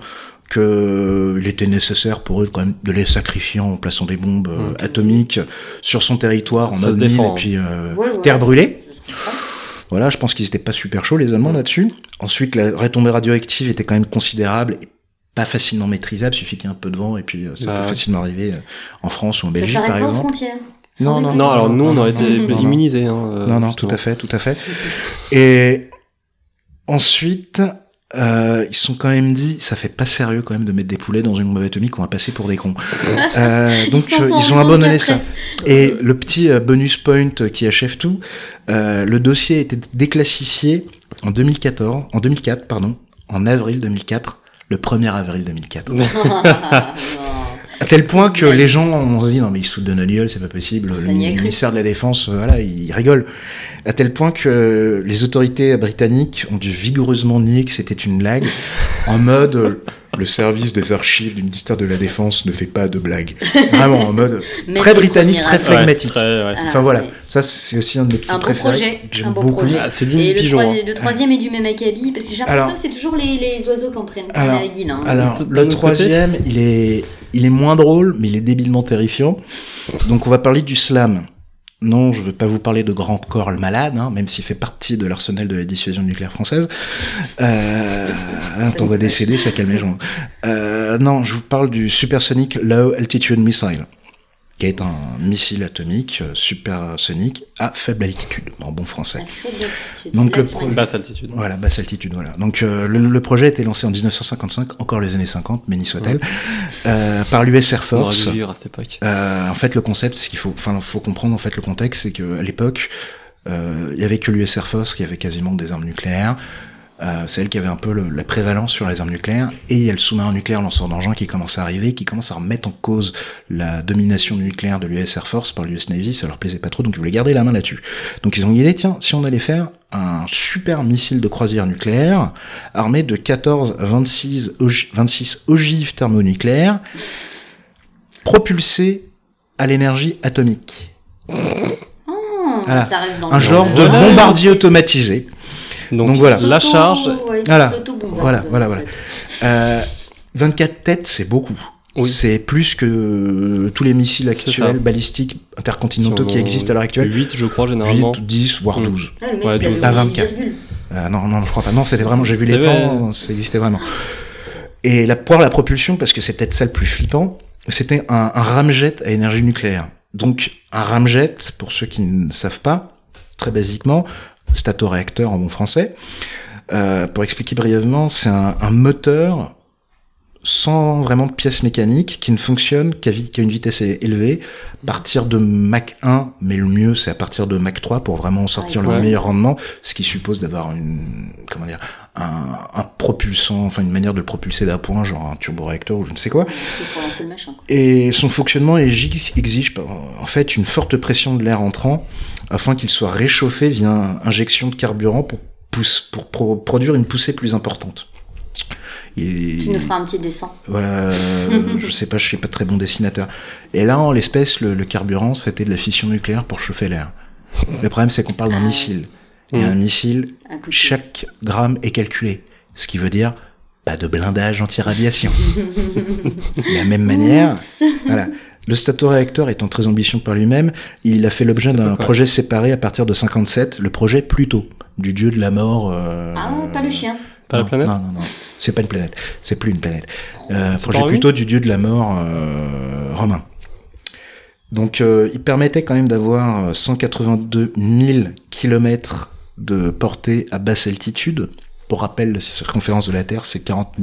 qu'il était nécessaire pour eux quand même de les sacrifier en plaçant des bombes euh, atomiques sur son territoire en Ça défend, et puis euh, Ouais, ouais. terre brûlée. Voilà, je pense qu'ils étaient pas super chauds les Allemands là-dessus. Ensuite, la retombée radioactive était quand même considérable et pas facilement maîtrisable. Suffit qu'il y ait un peu de vent et puis euh, ça Bah peut facilement arriver euh, en France ou en Belgique par pas aux exemple. frontières. Non, non. Non, alors nous, on aurait été Non, non. immunisés. Hein, euh, Non, non, justement. tout à fait, tout à fait. Et ensuite, euh, ils se sont quand même dit, ça fait pas sérieux quand même de mettre des poulets dans une bombe atomique, on va passer pour des cons. Euh, donc euh, ils ont abandonné ça. Et le petit euh, bonus point qui achève tout, euh, le dossier a été déclassifié en 2014, en 2004, pardon, en avril 2004, le 1er avril 2004. À tel point que les gens ont dit non mais ils se foutent de notre gueule, c'est pas possible. Le ministère de la Défense, euh, voilà, il rigole. À tel point que les autorités britanniques ont dû vigoureusement nier que c'était une blague, en mode euh, le service des archives du ministère de la Défense ne fait pas de blagues. Vraiment en mode très britannique, très flegmatique. Ouais, très, ouais. Ah, Enfin voilà, ouais. ça c'est aussi un de mes petits Un préférés. projet, que j'aime un beau beaucoup. projet. Ah, c'est digne Et le, pigeon. troi- hein. le troisième est du même acabit, parce que j'ai Alors- l'impression que c'est toujours les, les oiseaux qui en prennent. Alors- euh, Guil, hein. Alors, le troisième, il est, il est moins drôle, mais il est débilement terrifiant. Donc, on va parler du slam. Non, je veux pas vous parler de Grand Corps le Malade, hein, même s'il fait partie de l'arsenal de la dissuasion nucléaire française. Euh, hein, T'en vas décéder, ça calme les gens. Euh, non, je vous parle du Supersonic Low Altitude Missile, qui est un missile atomique euh, supersonique à faible altitude, en bon français. À faible altitude, Donc, le là que pro- tu Basse altitude. Voilà, basse altitude, voilà. Donc euh, le, le projet a été lancé en 1955, encore les années 50, béni soit-elle, euh, par l'US Air Force. à cette époque. Euh, en fait, le concept, c'est qu'il faut, enfin, faut comprendre en fait le contexte, c'est que à l'époque, euh, il y avait que l'US Air Force qui avait quasiment des armes nucléaires. Euh, c'est elle qui avait un peu le- la prévalence sur les armes nucléaires, et il y a le sous-marin nucléaire lanceur d'engins qui commence à arriver, qui commence à remettre en cause la domination nucléaire de l'US Air Force par l'US Navy, ça leur plaisait pas trop, donc ils voulaient garder la main là-dessus. Donc ils ont dit, tiens, si on allait faire un super missile de croisière nucléaire, armé de 14 26, ogi- 26 ogives thermonucléaires, propulsé à l'énergie atomique. Oh, Voilà. Ça reste dans Un le- genre de bombardier automatisé. Donc, Donc voilà. la charge. ouais, Voilà. s'auto-bombarde, Voilà, voilà, voilà. Euh, 24 têtes, c'est beaucoup. Oui. C'est plus que tous les missiles actuels balistiques intercontinentaux Qui existent à l'heure actuelle. 8, je crois, généralement. 8, 10, voire Mm. 12. Ah, le mec, Ouais, il a douze. donné À une 24. virgule. Euh, non, non, je crois pas. Non, c'était vraiment. J'ai vu les plans, ça existait vraiment. Et la, pour la propulsion, parce que c'est peut-être ça le plus flippant, c'était un, un ramjet à énergie nucléaire. Donc, un ramjet, pour ceux qui ne savent pas, très basiquement, statoréacteur en bon français, euh, pour expliquer brièvement, c'est un, un moteur sans vraiment de pièces mécaniques qui ne fonctionne qu'à une vitesse élevée, à partir de Mach 1, mais le mieux c'est à partir de Mach 3 pour vraiment sortir le Ouais. meilleur rendement, ce qui suppose d'avoir une comment dire un, un propulsant, enfin une manière de le propulser d'appoint, genre un turboréacteur ou je ne sais quoi. Pour lancer le machin. quoi. Et son fonctionnement exige, en fait une forte pression de l'air entrant afin qu'il soit réchauffé via injection de carburant pour, pousse, pour pro- produire une poussée plus importante. Et- Tu nous feras un petit dessin. voilà, euh, je sais pas, je suis pas très bon dessinateur. Et là, en l'espèce, le, le carburant, c'était de la fission nucléaire pour chauffer l'air. Le problème, c'est qu'on parle d'un Ah missile. Et Mhm. un missile, chaque gramme est calculé. Ce qui veut dire pas de blindage anti-radiation. de la même manière, voilà. Le statoréacteur étant très ambitieux par lui-même, il a fait l'objet d'un projet séparé à partir de 57, le projet Pluto, du dieu de la mort. euh, Ah, pas le chien. Pas la non, planète Non, non, non. C'est pas une planète. C'est plus une planète. Euh, C'est projet plutôt du dieu de la mort euh, romain. Donc, euh, il permettait quand même d'avoir euh, 182 000 kilomètres de portée à basse altitude. Pour rappel, la circonférence de la Terre, c'est 40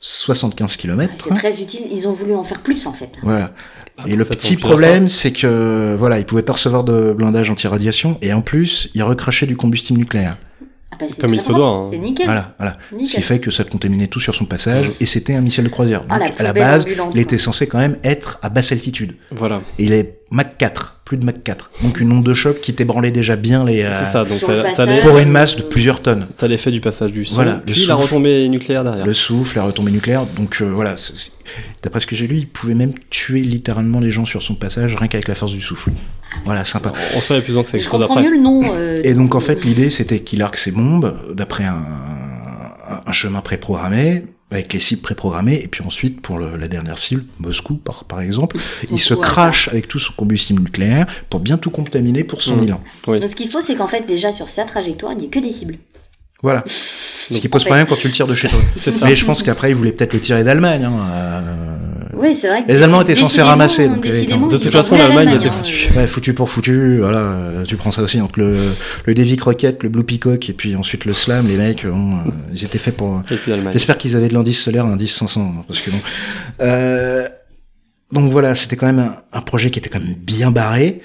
075 kilomètres. C'est très utile. Ils ont voulu en faire plus en fait. Voilà. Ah, Et le petit problème, c'est que voilà, il pouvait pas recevoir de blindage anti-radiation et en plus, il recrachait du combustible nucléaire. Ah bah, Comme il se doit, hein. C'est nickel. Voilà, voilà. Ce qui fait que ça contaminait tout sur son passage et c'était un missile de croisière. Ah, Donc, la à la base, il était censé quand même être à basse altitude. Voilà. Et il est Mach 4, plus de Mach 4. Donc une onde de choc qui t'ébranlait déjà bien les euh, C'est ça, donc les- pour une masse de plusieurs tonnes. t'as l'effet du passage du son, Voilà, le puis la souffle. retombée nucléaire derrière. Le souffle, la retombée nucléaire. Donc euh, voilà, c'est- c'est- d'après ce que j'ai lu, il pouvait même tuer littéralement les gens sur son passage rien qu'avec la force du souffle. Voilà, sympa. Y a plus que ça Je comprends mieux le nom. euh, Et donc en fait l'idée c'était qu'il arque ses bombes d'après un- un chemin préprogrammé avec les cibles préprogrammées et puis ensuite pour le- la dernière cible Moscou par, par exemple il se crache avec tout son combustible nucléaire pour bien tout contaminer pour 100 000 ans. Oui. Donc ce qu'il faut, c'est qu'en fait, déjà sur sa trajectoire, il n'y a que des cibles. Voilà. Ce qui pose problème quand tu le tires de chez toi. Mais je pense qu'après ils voulaient peut-être le tirer d'Allemagne. hein, euh, Oui, c'est vrai. que Les Allemands étaient censés ramasser, donc, de toute façon, l'Allemagne était hein, foutue. euh, Ouais, foutu pour foutu, voilà, euh, tu prends ça aussi entre le, le Devic Rocket, le Blue Peacock et puis ensuite le Slam, les mecs, bon, euh, ils étaient faits pour. J'espère qu'ils avaient de l'indice solaire, l'indice 500, hein, parce que bon. Euh, donc voilà, c'était quand même un, un projet qui était quand même bien barré,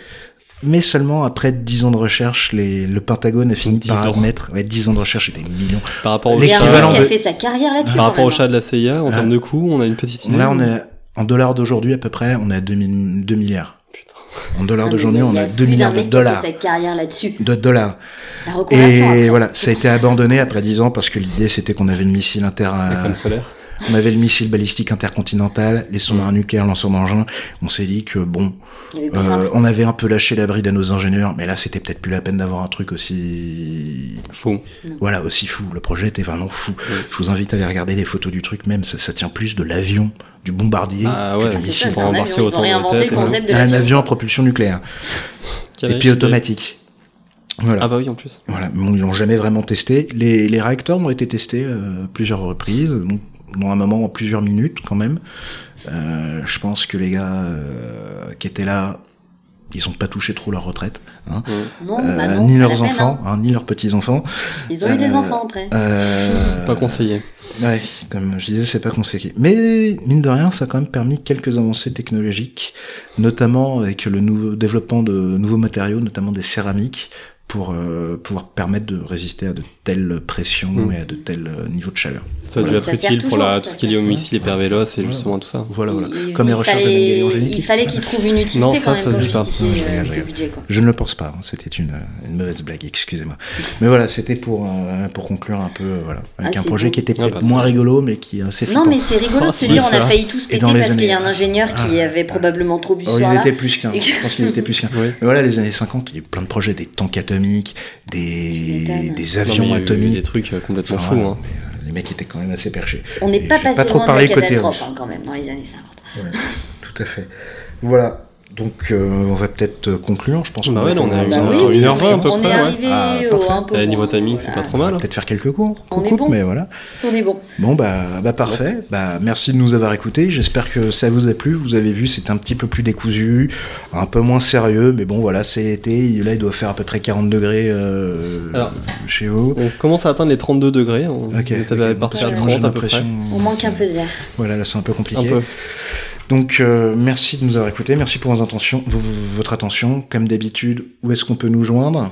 mais seulement après 10 ans de recherche, les, le Pentagone a fini 10 par ans. admettre, ouais, 10 ans de recherche et des millions. Par rapport au chat, qui a de- fait sa carrière là-dessus. par rapport au même, chat de la CIA, en Ah. termes de coûts, on a une petite idée. Là, on est en dollars d'aujourd'hui à peu près, on est à 2, 2 milliards. En dollars hein. d'aujourd'hui, on a plus 2 d'un milliards de dollars. sa carrière là-dessus. De dollars. La. Et après. voilà, ça a été abandonné après 10 ans parce que l'idée c'était qu'on avait le missile inter, comme solaire. on avait le missile balistique intercontinental, les sous-marins nucléaires lanceurs d'engins. On s'est dit que bon, Euh, on avait un peu lâché la bride à nos ingénieurs, mais là c'était peut-être plus la peine d'avoir un truc aussi, Fou. voilà, aussi fou. Le projet était vraiment fou. Je vous invite à aller regarder les photos du truc, même ça, ça tient plus de l'avion, du bombardier, Ah ouais, c'est ça, c'est un embarquer avion. Ils autant ont de réinventé têtes le et tout. concept de un l'avion. avion à propulsion nucléaire et puis automatique. Voilà. Ah bah oui, en plus. Voilà, mais ils l'ont jamais vraiment testé. Les, les réacteurs ont été testés euh, plusieurs reprises, donc dans un moment en plusieurs minutes quand même. Euh, je pense que les gars euh, qui étaient là, ils ont pas touché trop leur retraite, hein. Non, Euh, bah non, ni leurs peine, enfants, hein. hein, ni leurs petits enfants. Ils ont eu des enfants après. Euh, Pas conseillé. Ouais, comme je disais, c'est pas conseillé. Mais mine de rien, ça a quand même permis quelques avancées technologiques, notamment avec le nouveau développement de nouveaux matériaux, notamment des céramiques, pour euh, pouvoir permettre de résister à de telles pressions Mm. et à de tels euh, niveaux de chaleur. Ça a dû être utile pour la, tout ce qui est lié aux missiles hypervéloces et Voilà. justement tout ça. Voilà, voilà. Il- Comme les il recherches de fallait- Mengele en génétique. Il fallait qu'ils trouvent une utilité Non, quand ça, même ça pour justifier euh, ce budget. Quoi. Je ne le pense pas, hein, c'était une, une mauvaise blague, excusez-moi. Mais voilà, c'était pour, euh, pour conclure un peu, voilà, avec Ah, un projet qui était Ah, peut-être bah, moins rigolo, mais qui est assez Non, mais c'est rigolo de Ah, se dire on a failli tous péter les parce qu'il y a un ingénieur qui avait probablement trop bu ce Oh, ils soir-là. étaient plus qu'un. Je pense qu'ils étaient plus qu'un. Mais voilà, les années 50, il y a eu plein de projets, des tanks atomiques, Des, avions atomiques. Des trucs euh, complètement Enfin, fous. hein. les mecs étaient quand même assez perchés. On n'est pas passé pas trop loin de la catastrophe hein, quand même dans les années 50. Tout à fait. Voilà. Donc euh, on va peut-être conclure, je pense. Bah ouais, va- on a eu Bah une oui, heure- oui, une heure vingt à peu on près, est ouais. arrivé Ah, au parfait. un peu Eh, niveau timing, c'est voilà. pas trop On va mal. peut-être faire quelques cours. On est bon. mais voilà. On est bon. Bon bah, bah parfait. Bah merci de nous avoir écoutés. J'espère que ça vous a plu. Vous avez vu, c'est un petit peu plus décousu, un peu moins sérieux, mais bon voilà, c'est l'été. Là, il doit faire à peu près 40 degrés euh, Alors. chez vous. On commence à atteindre les 32 degrés. On Ok. était ok. parti Donc, à j'ai 30 à peu près. On manque un peu d'air. Voilà, là c'est un peu Un compliqué. peu. Donc euh, merci de nous avoir écoutés. Merci pour vos intentions, votre attention. Comme d'habitude, où est-ce qu'on peut nous joindre?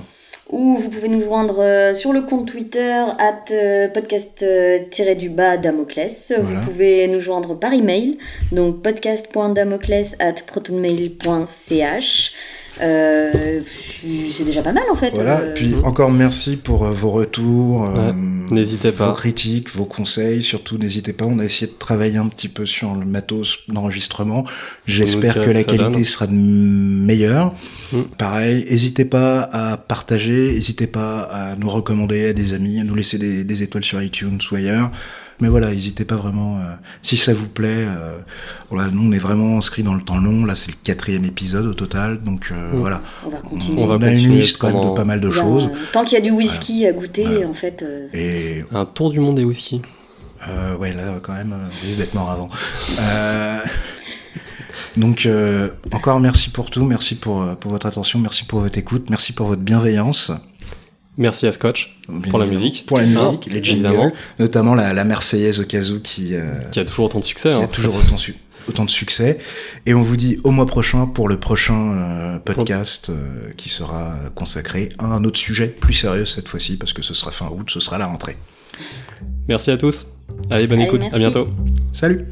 Ou vous pouvez nous joindre euh, sur le compte Twitter at euh, podcast-du-bas Damoclès. Voilà. Vous pouvez nous joindre par email, donc podcast.damoclès at protonmail.ch. Euh, c'est déjà pas mal en fait. Voilà. Euh, Puis encore merci pour euh, vos retours, euh, N'hésitez pas. vos critiques, vos conseils. Surtout, n'hésitez pas. On a essayé de travailler un petit peu sur le matos d'enregistrement. J'espère que la qualité donne. sera de meilleure. Mm. Pareil, n'hésitez pas à partager, n'hésitez pas à nous recommander à des amis, à nous laisser des, des étoiles sur iTunes ou ailleurs. Mais voilà, n'hésitez pas vraiment. euh, si ça vous plaît, euh, voilà, nous on est vraiment inscrits dans le temps long. Là, c'est le quatrième épisode au total, donc euh, Mm. voilà. on va On, continuer. On va a une liste quand même de pas mal de choses. Tant qu'il y a du whisky à goûter, Voilà. en fait. euh, Et Un tour du monde des whisky. euh, ouais, là quand même, risque d'être mort avant. Euh, donc euh, encore merci pour tout, merci pour pour votre attention, merci pour votre écoute, merci pour votre bienveillance. Merci à Scotch Bien Pour la musique. Pour la Ah, musique, les jingles, évidemment. notamment la, la Marseillaise au cas où qui, euh, qui a toujours autant de succès. qui a hein. toujours autant, su- autant de succès. Et on vous dit au mois prochain pour le prochain euh, podcast euh, qui sera consacré à un autre sujet plus sérieux cette fois-ci parce que ce sera fin août, ce sera la rentrée. Merci à tous. Allez, bonne Allez, écoute. À merci. bientôt. Salut